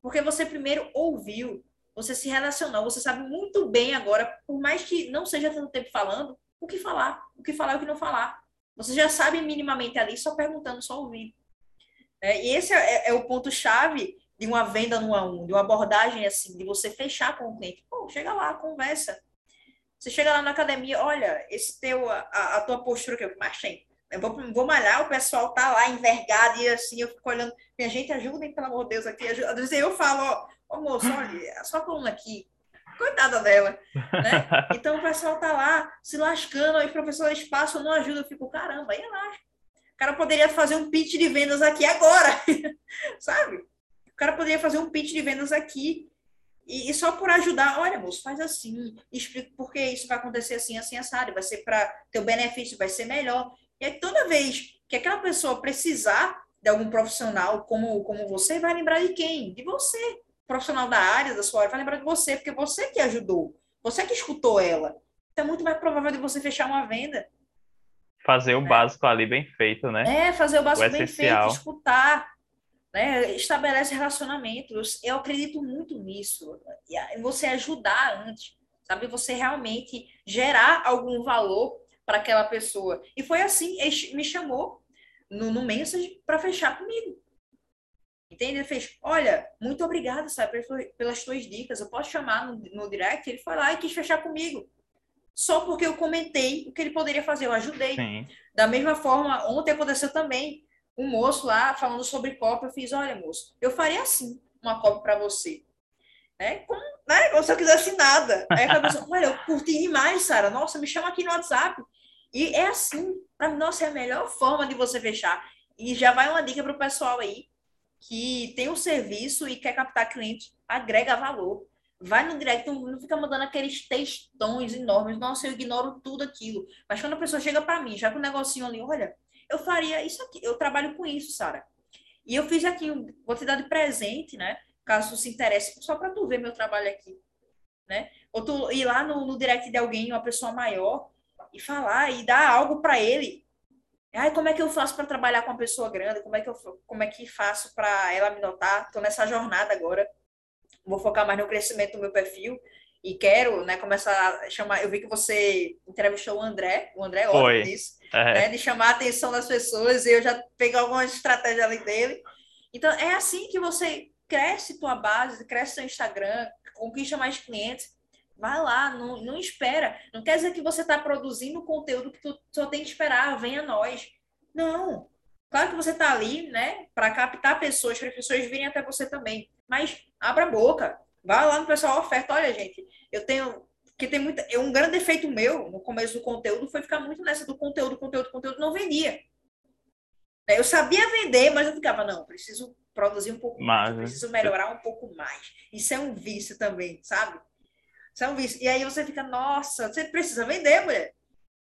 Porque você primeiro ouviu, você se relacionou, você sabe muito bem agora, por mais que não seja tanto tempo falando, o que falar, o que falar e o que não falar. Você já sabe minimamente ali, só perguntando, só ouvindo. É, e esse é, é o ponto-chave de uma venda no a um, de uma abordagem assim, de você fechar com o cliente. Pô, chega lá, conversa. Você chega lá na academia, olha, esse teu, a, a tua postura que eu achei. Eu vou, vou malhar, o pessoal tá lá envergado e assim, eu fico olhando, minha gente, ajudem, pelo amor de Deus, aqui. Às vezes eu falo, ó, ó moço, olha, a sua coluna aqui, coitada dela, né? Então o pessoal tá lá se lascando, aí o professor espaço não ajuda, eu fico, caramba, aí relaxa. O cara poderia fazer um pitch de vendas aqui agora, sabe? O cara poderia fazer um pitch de vendas aqui e, e, só por ajudar, olha, moço, faz assim, explica por que isso vai acontecer assim, assim, assado, vai ser para teu benefício, vai ser melhor. E aí, toda vez que aquela pessoa precisar de algum profissional como, como você, vai lembrar de quem? De você profissional da área, da sua área, vai lembrar de você, porque você que ajudou, você que escutou ela. Então é muito mais provável de você fechar uma venda. Fazer o né? básico ali bem feito, né? É, fazer o básico o bem feito, escutar, né? estabelece relacionamentos. Eu acredito muito nisso. Você ajudar antes, sabe? Você realmente gerar algum valor para aquela pessoa. E foi assim, ele me chamou no, no Message para fechar comigo. Entende? Ele fez, olha, muito obrigado, sabe, pelas tuas dicas. Eu posso chamar no, no direct? Ele foi lá e quis fechar comigo. Só porque eu comentei o que ele poderia fazer, eu ajudei. Sim. Da mesma forma, ontem aconteceu também um moço lá falando sobre copa. Eu fiz, olha, moço, eu faria assim uma copa para você. Né? Como, né? Como se eu quisesse nada. Aí a pessoa, olha, eu curti demais, Sara. Nossa, me chama aqui no WhatsApp. E é assim, para mim, nossa, é a melhor forma de você fechar. E já vai uma dica para o pessoal aí que tem um serviço e quer captar cliente, agrega valor. Vai no direct, não fica mandando aqueles textões enormes. Nossa, eu ignoro tudo aquilo. Mas quando a pessoa chega para mim, já com o um negocinho ali, olha, eu faria isso aqui, eu trabalho com isso, Sara. E eu fiz aqui, vou te dar de presente, né? Caso se interesse, só para tu ver meu trabalho aqui, né? Ou tu ir lá no, no direct de alguém, uma pessoa maior, e falar e dar algo para ele Ai, como é que eu faço para trabalhar com uma pessoa grande? Como é que eu como é que faço para ela me notar? Estou nessa jornada agora. Vou focar mais no crescimento do meu perfil e quero, né, começar a chamar. Eu vi que você entrevistou o André, o André ótimo nisso, é. né, de chamar a atenção das pessoas. E eu já peguei algumas estratégias ali dele. Então é assim que você cresce tua base, cresce seu Instagram, conquista mais clientes. Vai lá, não, não espera. Não quer dizer que você está produzindo conteúdo que tu só tem que esperar, venha nós. Não. Claro que você está ali, né, para captar pessoas, para as pessoas virem até você também. Mas abra a boca. Vai lá no pessoal oferta. Olha, gente, eu tenho que tem muita, um grande defeito meu no começo do conteúdo foi ficar muito nessa do conteúdo, conteúdo, conteúdo, não vendia. Eu sabia vender, mas eu ficava, não, preciso produzir um pouco mais, mais preciso melhorar um pouco mais. Isso é um vício também, sabe? É um vício. E aí você fica, nossa, você precisa vender, mulher.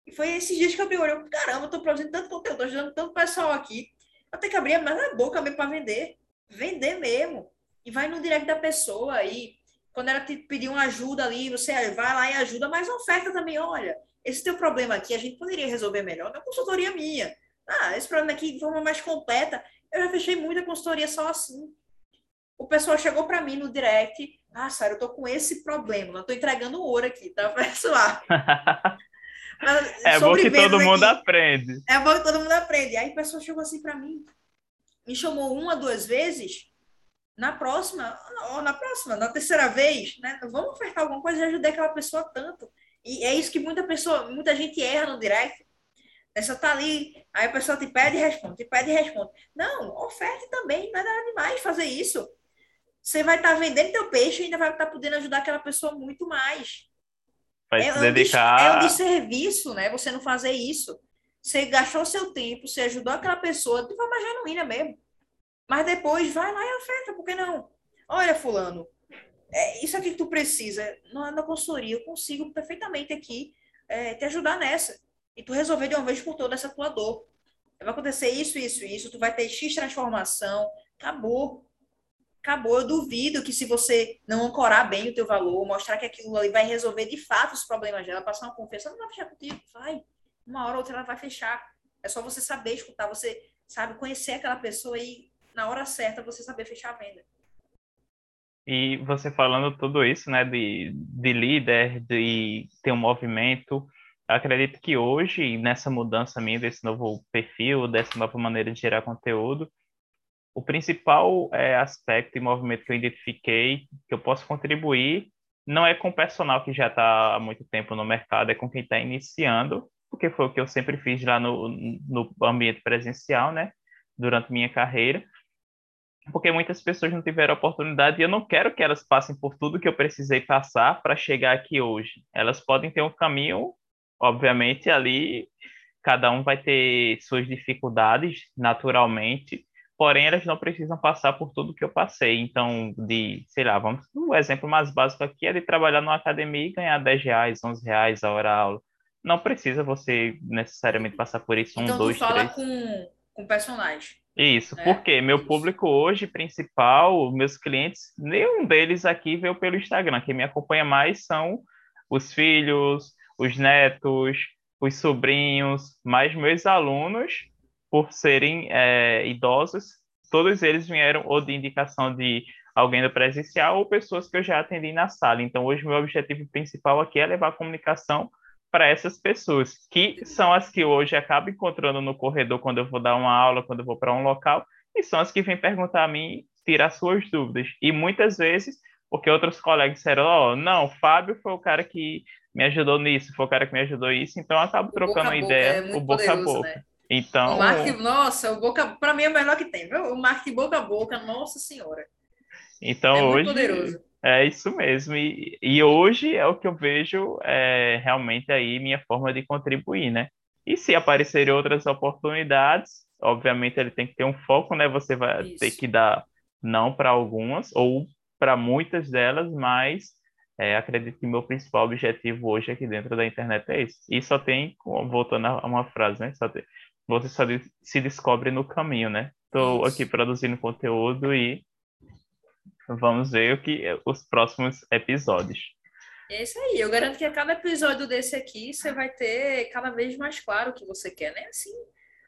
E foi esses dias que eu abri o olho, caramba, eu tô produzindo tanto conteúdo, tô ajudando tanto pessoal aqui. Eu tenho que abrir mais a boca mesmo para vender. Vender mesmo. E vai no direct da pessoa e quando ela te pedir uma ajuda ali, você vai lá e ajuda, mas oferta também, olha, esse teu problema aqui a gente poderia resolver melhor na consultoria minha. Ah, esse problema aqui de forma mais completa. Eu já fechei muita consultoria só assim. O pessoal chegou para mim no direct ah, Sara, eu tô com esse problema, não tô entregando ouro aqui, tá, pessoal? Mas, é bom que todo mundo aqui, aprende. É bom que todo mundo aprende. Aí a pessoa chegou assim para mim, me chamou uma, duas vezes. Na próxima, ou na próxima, na terceira vez, né? Vamos ofertar alguma coisa e ajudar aquela pessoa tanto. E é isso que muita pessoa, muita gente erra no direct. Você tá ali, aí a pessoa te pede e responde, te pede e responde. Não, oferte também, não é nada demais fazer isso. Você vai estar tá vendendo teu peixe e ainda vai estar tá podendo ajudar aquela pessoa muito mais. Vai é, se dedicar. É um desserviço, né? Você não fazer isso. Você gastou seu tempo, você ajudou aquela pessoa de forma genuína mesmo. Mas depois vai lá e oferta, por que não? Olha, fulano, é, isso aqui que tu precisa, na, na consultoria, eu consigo perfeitamente aqui é, te ajudar nessa. E tu resolver de uma vez por todas essa tua dor. Vai acontecer isso, isso, isso, tu vai ter X transformação, acabou. Acabou. Eu duvido que se você não ancorar bem o teu valor, mostrar que aquilo ali vai resolver de fato os problemas dela, passar uma confiança, não vai fechar contigo, vai. Uma hora ou outra ela vai fechar. É só você saber escutar, você sabe conhecer aquela pessoa e na hora certa você saber fechar a venda. E você falando tudo isso, né, de, de líder, de ter um movimento, acredito que hoje, nessa mudança minha, desse novo perfil, dessa nova maneira de gerar conteúdo, o principal é, aspecto e movimento que eu identifiquei, que eu posso contribuir, não é com o personal que já está há muito tempo no mercado, é com quem está iniciando, porque foi o que eu sempre fiz lá no, no ambiente presencial, né, durante minha carreira porque muitas pessoas não tiveram oportunidade e eu não quero que elas passem por tudo que eu precisei passar para chegar aqui hoje. Elas podem ter um caminho, obviamente, ali cada um vai ter suas dificuldades naturalmente, porém elas não precisam passar por tudo que eu passei. Então, de, sei lá, vamos, o um exemplo mais básico aqui é de trabalhar numa academia e ganhar 10 reais, 11 reais a hora aula. Não precisa você necessariamente passar por isso, um, dois, três. Então, tu fala com, com personagens. Isso, né? porque meu público hoje principal, meus clientes, nenhum deles aqui veio pelo Instagram. Quem me acompanha mais são os filhos, os netos, os sobrinhos, mas meus alunos, por serem é, idosos, todos eles vieram ou de indicação de alguém do presencial ou pessoas que eu já atendi na sala. Então, hoje, meu objetivo principal aqui é levar a comunicação para essas pessoas, que são as que hoje acabo encontrando no corredor quando eu vou dar uma aula, quando eu vou para um local, e são as que vêm perguntar a mim, tirar suas dúvidas. E muitas vezes, porque outros colegas disseram, ó, oh, não, Fábio foi o cara que me ajudou nisso, foi o cara que me ajudou isso, então eu acabo trocando uma ideia, é o boca a boca. Né? Então, o marketing, nossa, o boca, para mim é o melhor que tem, viu? O marketing boca a boca, nossa senhora. Então é hoje poderoso. É isso mesmo. E, e hoje é o que eu vejo é, realmente aí minha forma de contribuir, né? E se aparecerem outras oportunidades, obviamente ele tem que ter um foco, né? Você vai isso. ter que dar não para algumas ou para muitas delas, mas é, acredito que meu principal objetivo hoje aqui dentro da internet é esse. E só tem, voltando a uma frase, né? Só tem, você só se descobre no caminho, né? Estou aqui produzindo conteúdo e Vamos ver o que os próximos episódios. É isso aí. Eu garanto que a cada episódio desse aqui você vai ter cada vez mais claro o que você quer, né? Assim,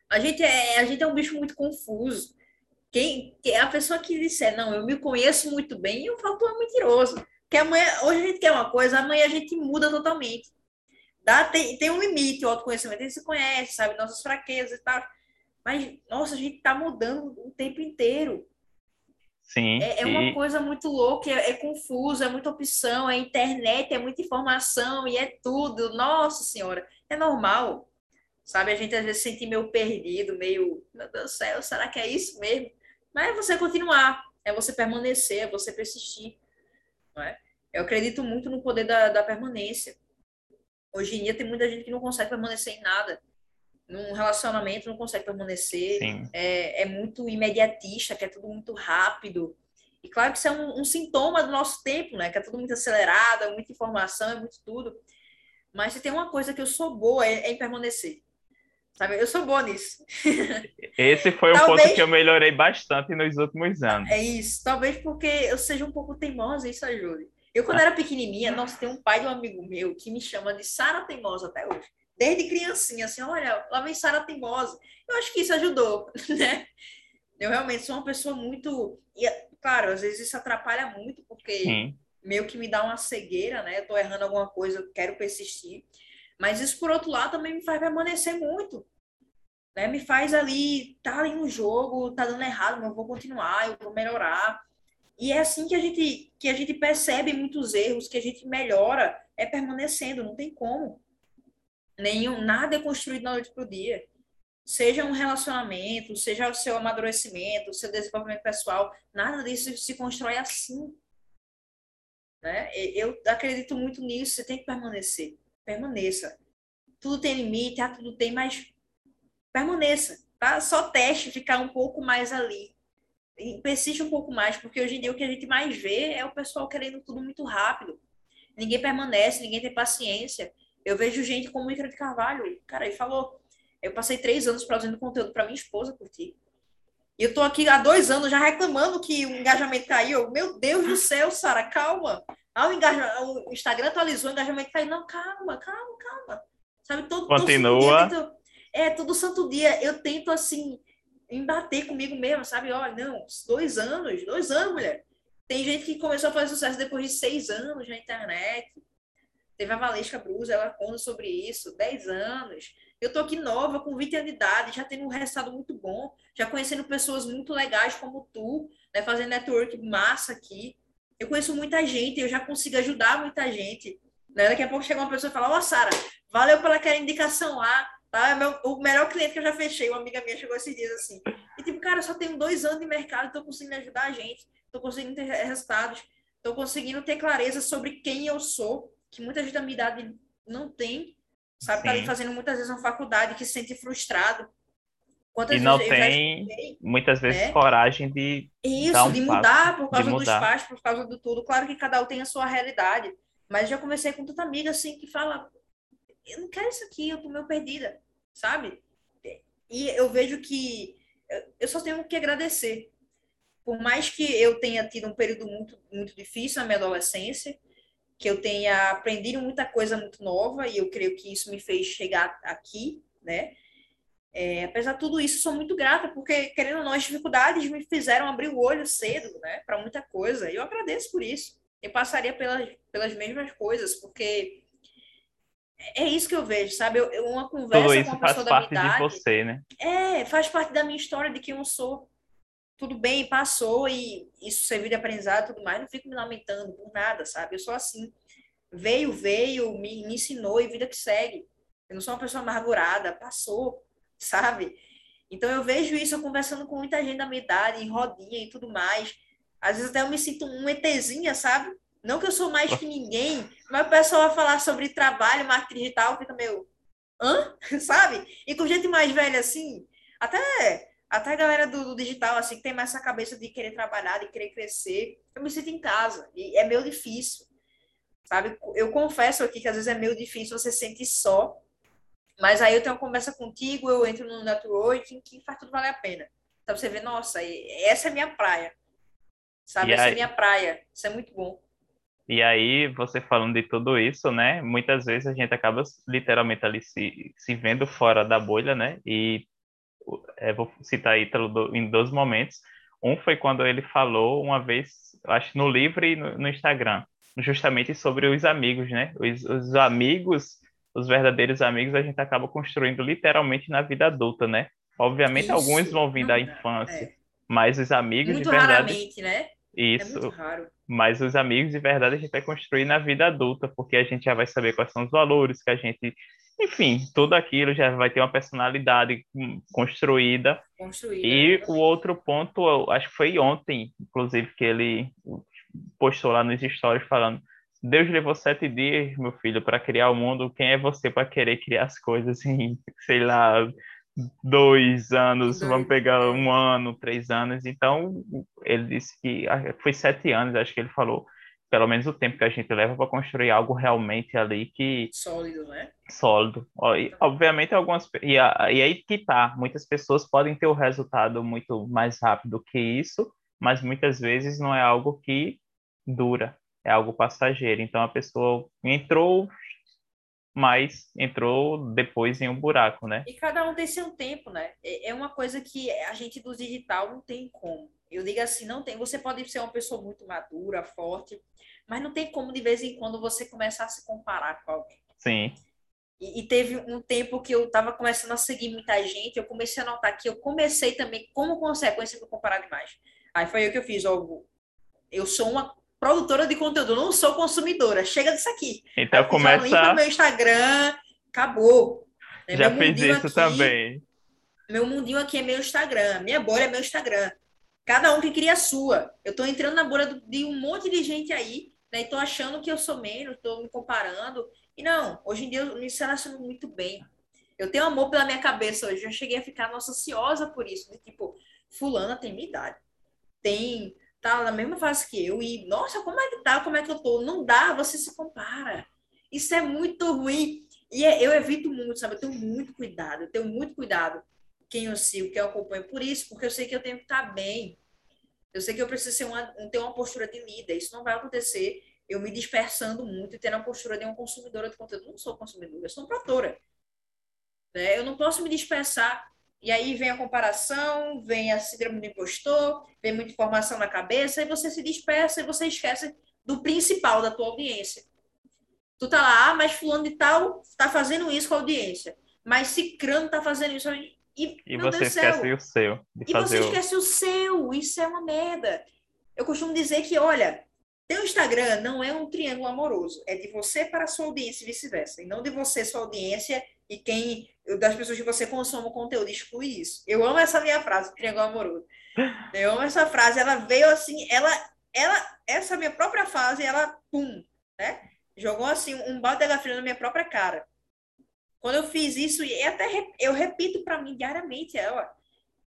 a gente é, a gente é um bicho muito confuso. Quem, a pessoa que disser, não, eu me conheço muito bem, eu falo, tu é mentiroso. Que amanhã, hoje a gente quer uma coisa, amanhã a gente muda totalmente. Dá, tem, tem um limite, o autoconhecimento, a gente se conhece, sabe, nossas fraquezas e tal. Mas, nossa, a gente tá mudando o tempo inteiro. Sim. É, é uma coisa muito louca, é, é, confuso, é muita opção, é internet, é muita informação e é tudo. Nossa Senhora, é normal. Sabe, a gente às vezes se sente meio perdido, meio, meu Deus do céu, será que é isso mesmo? Mas é você continuar, é você permanecer, é você persistir. Não é? Eu acredito muito no poder da, da permanência. Hoje em dia tem muita gente que não consegue permanecer em nada num relacionamento não consegue permanecer, é, é, muito imediatista, que é tudo muito rápido. E claro que isso é um, um, sintoma do nosso tempo, né? Que é tudo muito acelerado, é muita informação, é muito tudo. Mas se tem uma coisa que eu sou boa é, é em permanecer. Sabe? Eu sou boa nisso. Esse foi um talvez, ponto que eu melhorei bastante nos últimos anos. É isso. Talvez porque eu seja um pouco teimosa isso ajude. Eu, quando era pequenininha, nossa, tem um pai de um amigo meu que me chama de Sara Teimosa até hoje desde criancinha, assim, olha, lá vem Sara Teimosa. Eu acho que isso ajudou, né? Eu realmente sou uma pessoa muito. E, claro, às vezes isso atrapalha muito, porque meio que me dá uma cegueira, né? Eu tô errando alguma coisa, eu quero persistir. Mas isso, por outro lado, também me faz permanecer muito. Né? Me faz ali, tá ali no jogo, tá dando errado, mas eu vou continuar, eu vou melhorar. E é assim que a gente, que a gente percebe muitos erros, que a gente melhora, é permanecendo, não tem como. Nenhum, nada é construído da noite para o dia. Seja um relacionamento, seja o seu amadurecimento, o seu desenvolvimento pessoal, nada disso se constrói assim. Né? Eu acredito muito nisso, você tem que permanecer. Permaneça. Tudo tem limite, ah, tudo tem, mas permaneça. Tá? Só teste ficar um pouco mais ali. Persiste um pouco mais, porque hoje em dia o que a gente mais vê é o pessoal querendo tudo muito rápido. Ninguém permanece, ninguém tem paciência. Eu vejo gente como o Icaro de Carvalho, cara, ele falou, eu passei três anos produzindo conteúdo para minha esposa curtir. E eu tô aqui há dois anos já reclamando que o engajamento caiu. Meu Deus do céu, Sara, calma. Ah, o, engaja... o Instagram atualizou, o engajamento caiu. Não, calma, calma, calma. Sabe, todo, Continua. Todo é, todo santo dia eu tento, assim, embater comigo mesmo, sabe? Olha, não, dois anos, dois anos, mulher. Tem gente que começou a fazer sucesso depois de seis anos na internet. Teve a Valesca Brus, ela conta sobre isso, dez anos. Eu tô aqui nova, com 20 anos de idade, já tendo um resultado muito bom, já conhecendo pessoas muito legais como tu, né, fazendo network massa aqui. Eu conheço muita gente, eu já consigo ajudar muita gente. Né? Daqui a pouco chega uma pessoa e fala, ó, oh, Sara, valeu pela aquela indicação lá, Tá? É meu, o melhor cliente que eu já fechei, uma amiga minha chegou esses dias assim. E tipo, cara, eu só tenho dois anos de mercado, tô conseguindo ajudar a gente, tô conseguindo ter resultados, tô conseguindo ter clareza sobre quem eu sou, que muita gente da minha idade não tem, sabe? Sim. Tá fazendo muitas vezes uma faculdade que se sente frustrado. Quantas e não tem, muitas vezes, né? coragem de. Isso, um de mudar por causa dos pais, por causa do tudo. Claro que cada um tem a sua realidade. Mas já comecei com tanta amiga assim que fala, eu não quero isso aqui, eu tô meio perdida, sabe? E eu vejo que eu só tenho que agradecer. Por mais que eu tenha tido um período muito, muito difícil na minha adolescência, que eu tenha aprendido muita coisa muito nova, e eu creio que isso me fez chegar aqui, né? É, apesar de tudo isso, sou muito grata, porque, querendo ou não, as dificuldades me fizeram abrir o olho cedo, né, para muita coisa. E eu agradeço por isso. Eu passaria pelas, pelas mesmas coisas, porque é isso que eu vejo, sabe? Eu, uma conversa Tudo isso com uma faz parte de você, né? É, faz parte da minha história, de quem eu sou. Tudo bem, passou e isso serviu de aprendizado e tudo mais. Não fico me lamentando por nada, sabe? Eu sou assim. Veio, veio, me, me ensinou e vida que segue. Eu não sou uma pessoa amargurada, passou, sabe? Então eu vejo isso eu conversando com muita gente da minha idade, em rodinha e tudo mais. Às vezes até eu me sinto um ETzinha, sabe? Não que eu sou mais que ninguém, mas o pessoal vai falar sobre trabalho, marketing digital, fica meio. hã? Sabe? E com gente mais velha assim, até, até a galera do, do, digital, assim, que tem mais essa cabeça de querer trabalhar, de querer crescer, eu me sinto em casa. E é meio difícil. Sabe? Eu confesso aqui que às vezes é meio difícil você se sentir só. Mas aí eu tenho uma conversa contigo, eu entro no networking que faz tudo valer a pena. Então você vê, nossa, essa é minha praia. Sabe? E essa é aí... é minha praia. Isso é muito bom. E aí, você falando de tudo isso, né? Muitas vezes a gente acaba literalmente ali se, se vendo fora da bolha, né? E é, vou citar Ítalo em dois momentos. Um foi quando ele falou uma vez, acho no livro e no, no Instagram, justamente sobre os amigos, né? Os, os, amigos, os verdadeiros amigos, a gente acaba construindo literalmente na vida adulta, né? Obviamente, Isso. alguns vão vir da infância, é. mas os amigos Muito de verdade. Raramente, né? Isso. É muito raro. Mas os amigos de verdade a gente vai construir na vida adulta, porque a gente já vai saber quais são os valores que a gente. Enfim, tudo aquilo já vai ter uma personalidade construída. construída e é o outro ponto, acho que foi ontem, inclusive, que ele postou lá nos stories falando. Deus levou sete dias, meu filho, para criar o mundo. Quem é você para querer criar as coisas em, sei lá, dois anos, vamos pegar um ano, três anos. Então, ele disse que ah, foi sete anos, acho que ele falou, pelo menos o tempo que a gente leva para construir algo realmente ali que. Sólido, né? Sólido. E, obviamente, algumas. E, e aí que tá, muitas pessoas podem ter o resultado muito mais rápido que isso, mas muitas vezes não é algo que dura, é algo passageiro. Então, a pessoa entrou, mas entrou depois em um buraco, né? E cada um tem seu tempo, né? É, é uma coisa que a gente do digital não tem como. Eu digo assim, não tem. Você pode ser uma pessoa muito madura, forte, mas não tem como de vez em quando você começar a se comparar com alguém. Sim. E, e teve um tempo que eu estava começando a seguir muita gente, eu comecei a notar que eu comecei também, como consequência, me comparar demais. Aí foi o que eu fiz, ó, eu sou uma produtora de conteúdo, não sou consumidora. Chega disso aqui. Então começa. No meu Instagram, Acabou. Né? Já fiz isso aqui, também. Meu mundinho aqui é meu Instagram. Minha bolha é meu Instagram. Cada um que cria a sua. Eu tô entrando na bolha de um monte de gente aí, né? E tô achando que eu sou menos, tô me comparando. E não, hoje em dia eu me relaciono muito bem. Eu tenho amor pela minha cabeça hoje. Eu cheguei a ficar, nossa, ansiosa por isso. De, tipo, fulana tem minha idade. Tem, tá na mesma fase que eu. E, nossa, como é que tá? Como é que eu tô? Não dá, você se compara. Isso é muito ruim. E é, eu evito muito, sabe? Eu tenho muito cuidado. Eu tenho muito cuidado quem eu sigo, quem eu acompanho. Por isso, porque eu sei que eu tenho que estar bem. Eu sei que eu preciso ser uma, ter uma postura de líder. Isso não vai acontecer eu me dispersando muito e tendo a postura de uma consumidora de conteúdo. Eu não sou consumidora, eu sou produtora. Né? Eu não posso me dispersar. E aí vem a comparação, vem a síndrome do impostor, vem muita informação na cabeça, e você se dispersa e você esquece do principal da tua audiência. Tu tá lá, ah, mas fulano de tal tá fazendo isso com a audiência. Mas Cicrano tá fazendo isso. E, e você esquece céu, o seu. e você o... esquece o seu. Isso é uma merda. Eu costumo dizer que, olha, teu Instagram não é um triângulo amoroso. É de você para a sua audiência e vice-versa. E não de você, sua audiência e quem das pessoas que você consome o conteúdo exclui isso. Eu amo essa minha frase, triângulo amoroso. Eu amo essa frase, ela veio assim, ela, ela, essa minha própria frase, ela, pum, né? Jogou assim um balde de gasolina na minha própria cara. Quando eu fiz isso, e até eu repito para mim diariamente ela,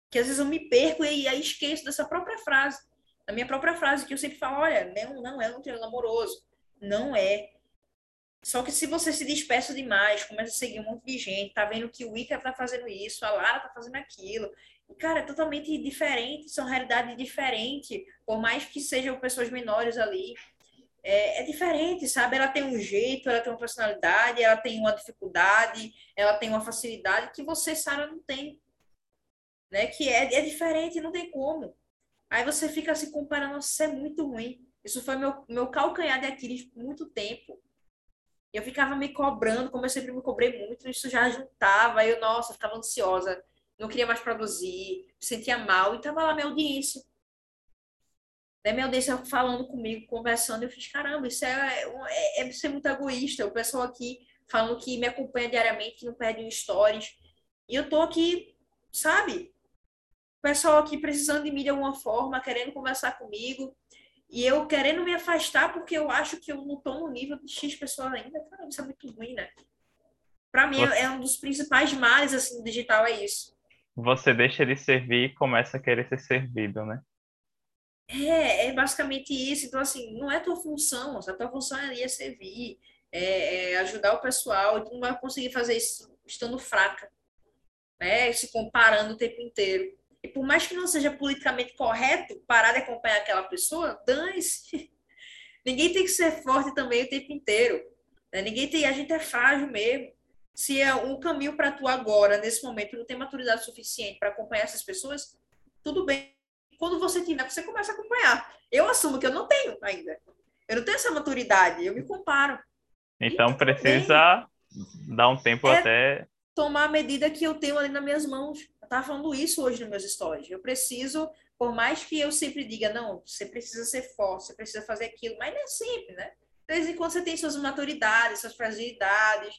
que às vezes eu me perco e aí esqueço dessa própria frase, da minha própria frase, que eu sempre falo, olha, não, não é um triângulo amoroso, não é. Só que se você se dispersa demais, começa a seguir um monte de gente, tá vendo que o Ika tá fazendo isso, a Lara tá fazendo aquilo. E, cara, é totalmente diferente, são realidades diferentes, por mais que sejam pessoas menores ali. É, é, diferente, sabe? Ela tem um jeito, ela tem uma personalidade, ela tem uma dificuldade, ela tem uma facilidade que você, Sara, não tem. Né? Que é, é diferente, não tem como. Aí você fica se comparando, isso é muito ruim. Isso foi meu, meu calcanhar de Aquiles por muito tempo eu ficava me cobrando, como eu sempre me cobrei muito, isso já juntava, eu, nossa, ficava ansiosa, não queria mais produzir, sentia mal, e tava lá minha audiência. Né, minha audiência falando comigo, conversando, eu fiz, caramba, isso é, é, é ser muito egoísta, o pessoal aqui falando que me acompanha diariamente, que não perde um stories, e eu tô aqui, sabe? O pessoal aqui precisando de mim de alguma forma, querendo conversar comigo, e eu querendo me afastar porque eu acho que eu não estou no nível de X pessoas ainda. Cara, isso é muito ruim, né? Para mim, Você... é um dos principais males assim, do digital, é isso. Você deixa de servir e começa a querer ser servido, né? É, é basicamente isso. Então, assim, não é tua função. A tua função é servir, é, é ajudar o pessoal. E tu não vai conseguir fazer isso estando fraca, né? Se comparando o tempo inteiro. E por mais que não seja politicamente correto parar de acompanhar aquela pessoa, dane-se. Ninguém tem que ser forte também o tempo inteiro. Né? Ninguém tem, a gente é frágil mesmo. Se é um caminho para tu agora, nesse momento, não tem maturidade suficiente para acompanhar essas pessoas, tudo bem. Quando você tiver, você começa a acompanhar. Eu assumo que eu não tenho ainda. Eu não tenho essa maturidade, eu me comparo. Então precisa bem. dar um tempo é até tomar a medida que eu tenho ali nas minhas mãos estava falando isso hoje nos meus stories. Eu preciso, por mais que eu sempre diga, não, você precisa ser forte, você precisa fazer aquilo, mas não é sempre, né? De vez em quando você tem suas maturidades, suas fragilidades,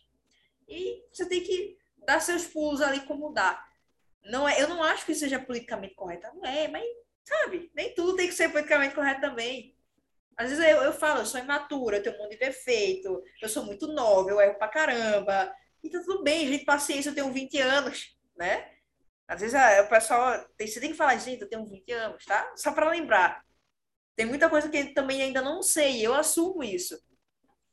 e você tem que dar seus pulos ali como dá. Não é, eu não acho que seja politicamente correto, não é, mas, sabe, nem tudo tem que ser politicamente correto também. Às vezes eu, eu falo, eu sou imatura, eu tenho um monte de defeito, eu sou muito nova, eu erro pra caramba, e tá tudo bem, gente, paciência, eu tenho 20 anos, né? Às vezes o pessoal tem, você tem que falar, gente, eu tenho 20 anos, tá? Só para lembrar. Tem muita coisa que também ainda não sei, eu assumo isso.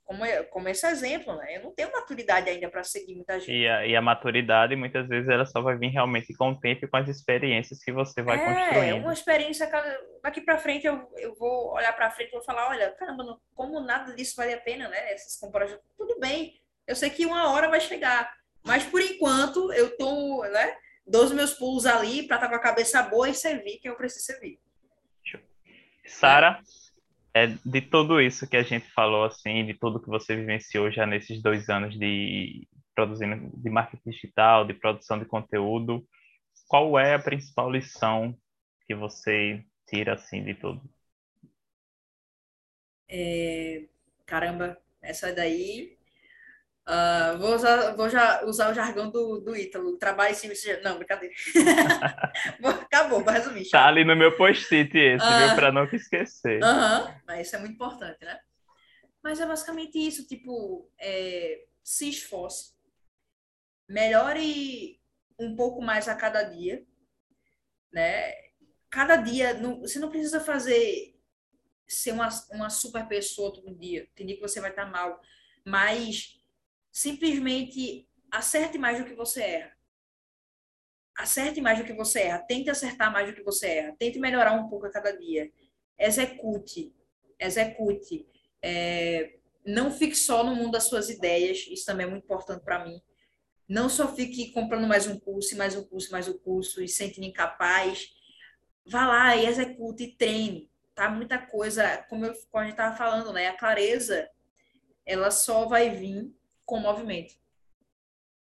Como, como esse exemplo, né? Eu não tenho maturidade ainda para seguir muita gente. E a, e a, maturidade, muitas vezes, ela só vai vir realmente com o tempo e com as experiências que você vai é, construindo. É, uma experiência, daqui para frente eu, eu vou olhar para frente e vou falar, olha, caramba, como nada disso vale a pena, né? Essas comparações, tudo bem. Eu sei que uma hora vai chegar. Mas, por enquanto, eu tô, né? Dou os meus pulos ali para estar tá com a cabeça boa e servir quem eu preciso servir. Sara, é, de tudo isso que a gente falou, assim, de tudo que você vivenciou já nesses dois anos de produzindo de marketing digital, de produção de conteúdo, qual é a principal lição que você tira, assim, de tudo? É, caramba, essa daí Uh, vou, usar, vou já usar o jargão do, do Ítalo. Trabalho em cima. Não, brincadeira. Acabou, vou resumir. Tá ali no meu post-it esse, uh, viu? Pra não esquecer. Aham, uh -huh. mas isso é muito importante, né? Mas é basicamente isso, tipo, é, se esforce, melhore um pouco mais a cada dia, né? Cada dia, não, você não precisa fazer ser uma, uma super pessoa todo dia, tem dia que você vai estar mal, mas simplesmente acerte mais do que você erra. Acerte mais do que você erra, tente acertar mais do que você erra, tente melhorar um pouco a cada dia. Execute, execute. É, não fique só no mundo das suas ideias, isso também é muito importante para mim. Não só fique comprando mais um curso, mais um curso, mais um curso e sentindo incapaz. Vá lá e execute e treine, tá? Muita coisa, como, eu, como a gente estava falando, né? A clareza, ela só vai vir com movimento.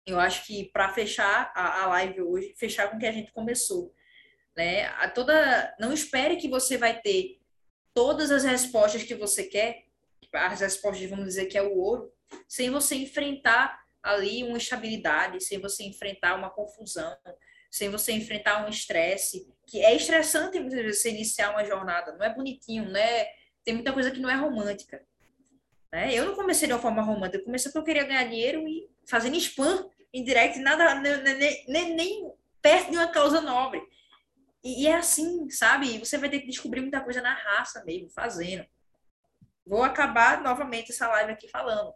Eu acho que para fechar a, a live hoje, fechar com o que a gente começou, né? A toda, não espere que você vai ter todas as respostas que você quer, as respostas, vamos dizer que é o ouro, sem você enfrentar ali uma estabilidade, sem você enfrentar uma confusão, sem você enfrentar um estresse, que é estressante você iniciar uma jornada, não é bonitinho, né? Tem muita coisa que não é romântica. Né? Eu não comecei de uma forma romântica, eu comecei porque eu queria ganhar dinheiro e fazendo spam em direct, nada, nem, nem, nem perto de uma causa nobre. E, e, é assim, sabe? Você vai ter que descobrir muita coisa na raça mesmo, fazendo. Vou acabar novamente essa live aqui falando.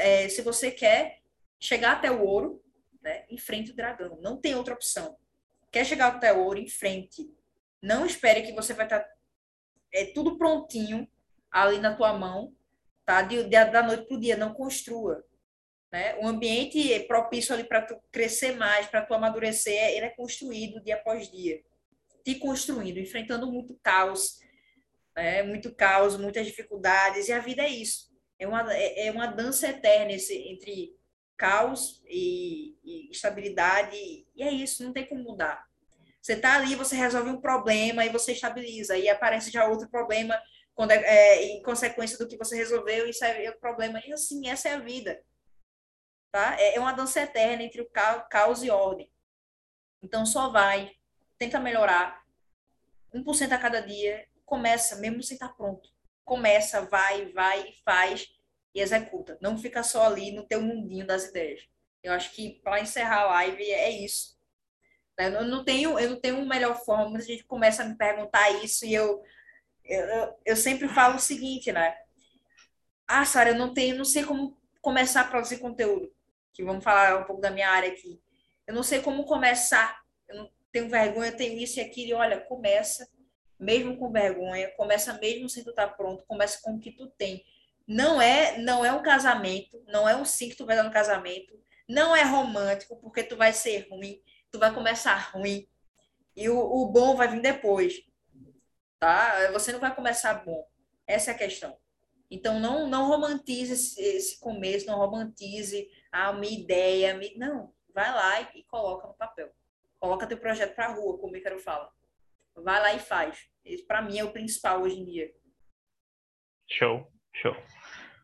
É, se você quer chegar até o ouro, né, enfrente o dragão. Não tem outra opção. Quer chegar até o ouro, enfrente. Não espere que você vai estar tá, é, tudo prontinho ali na tua mão tá? De, de, da noite para o dia, não construa. Né? O ambiente propício ali para tu crescer mais, para tu amadurecer, ele é construído dia após dia. Te construindo, enfrentando muito caos, né? muito caos, muitas dificuldades, e a vida é isso. É uma, é, é uma dança eterna esse, entre caos e, e estabilidade, e é isso, não tem como mudar. Você está ali, você resolve um problema e você estabiliza, e aparece já outro problema quando é, é, em consequência do que você resolveu, isso é o problema. E assim, essa é a vida. Tá? É, é uma dança eterna entre o caos e ordem. Então, só vai, tenta melhorar, 1% a cada dia, começa, mesmo sem estar pronto. Começa, vai, vai, faz e executa. Não fica só ali no teu mundinho das ideias. Eu acho que para encerrar a live é isso. Eu não tenho, eu não tenho melhor forma. Muita gente começa a me perguntar isso e eu eu, eu sempre falo o seguinte, né? Ah, Sara, eu não tenho, não sei como começar a produzir conteúdo. Que vamos falar um pouco da minha área aqui. Eu não sei como começar. Eu não tenho vergonha, eu tenho isso e aquilo. E olha, começa mesmo com vergonha, começa mesmo sem tu estar tá pronto, começa com o que tu tem. Não é, não é um casamento, não é um sim que tu vai dar no casamento, não é romântico, porque tu vai ser ruim, tu vai começar ruim e o, o bom vai vir depois tá? Você não vai começar bom. Essa é a questão. Então, não, não romantize esse, esse começo, não romantize a minha ideia. Me... Não, vai lá e, e, coloca no papel. Coloca teu projeto para a rua, como o Ícaro fala. Vai lá e faz. Para mim, é o principal hoje em dia. Show, show.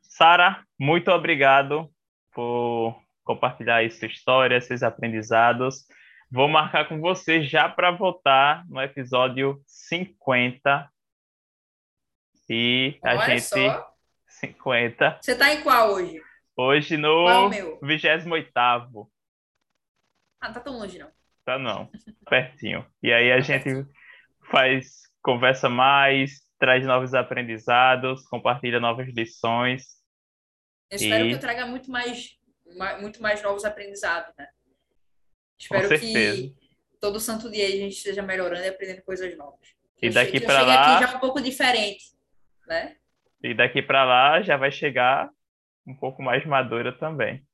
Sara, muito obrigado por compartilhar aí sua história, seus aprendizados. Vou marcar com você já para votar no episódio 50. E a Olha gente. Só. 50. Você tá em qual hoje? Hoje no 28. Ah, não tá tão longe, não. Tá não. Pertinho. E aí a gente faz, conversa mais, traz novos aprendizados, compartilha novas lições. Eu espero e... que eu traga muito mais, muito mais novos aprendizados, né? Espero que todo santo dia a gente esteja melhorando e aprendendo coisas novas. E daqui para lá. aqui já um pouco diferente, né? E daqui para lá já vai chegar um pouco mais madura também.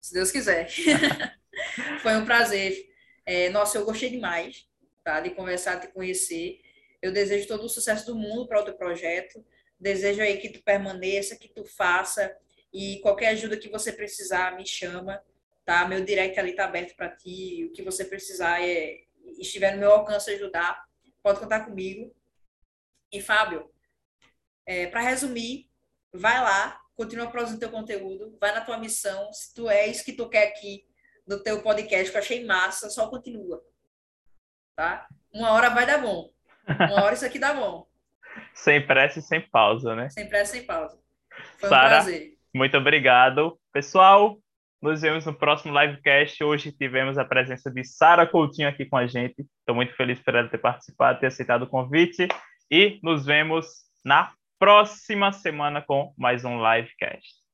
Se Deus quiser. Foi um prazer. É, nossa, eu gostei demais tá, de conversar, de conhecer. Eu desejo todo o sucesso do mundo para o teu projeto. Desejo aí que tu permaneça, que tu faça. E qualquer ajuda que você precisar, me chama tá? Meu direct ali tá aberto para ti, o que você precisar é estiver no meu alcance ajudar, pode contar comigo. E Fábio, é, para resumir, vai lá, continua produzindo teu conteúdo, vai na tua missão. Se tu é isso que tu quer aqui no teu podcast, que eu achei massa, só continua. Tá? Uma hora vai dar bom. Uma hora isso aqui dá bom. sem pressa e sem pausa, né? Sem pressa e sem pausa. Foi Sarah, um prazer. Muito obrigado. Pessoal, nos vemos no próximo livecast. Hoje tivemos a presença de Sara Coutinho aqui com a gente. Estou muito feliz por ela ter participado, ter aceitado o convite. E nos vemos na próxima semana com mais um livecast.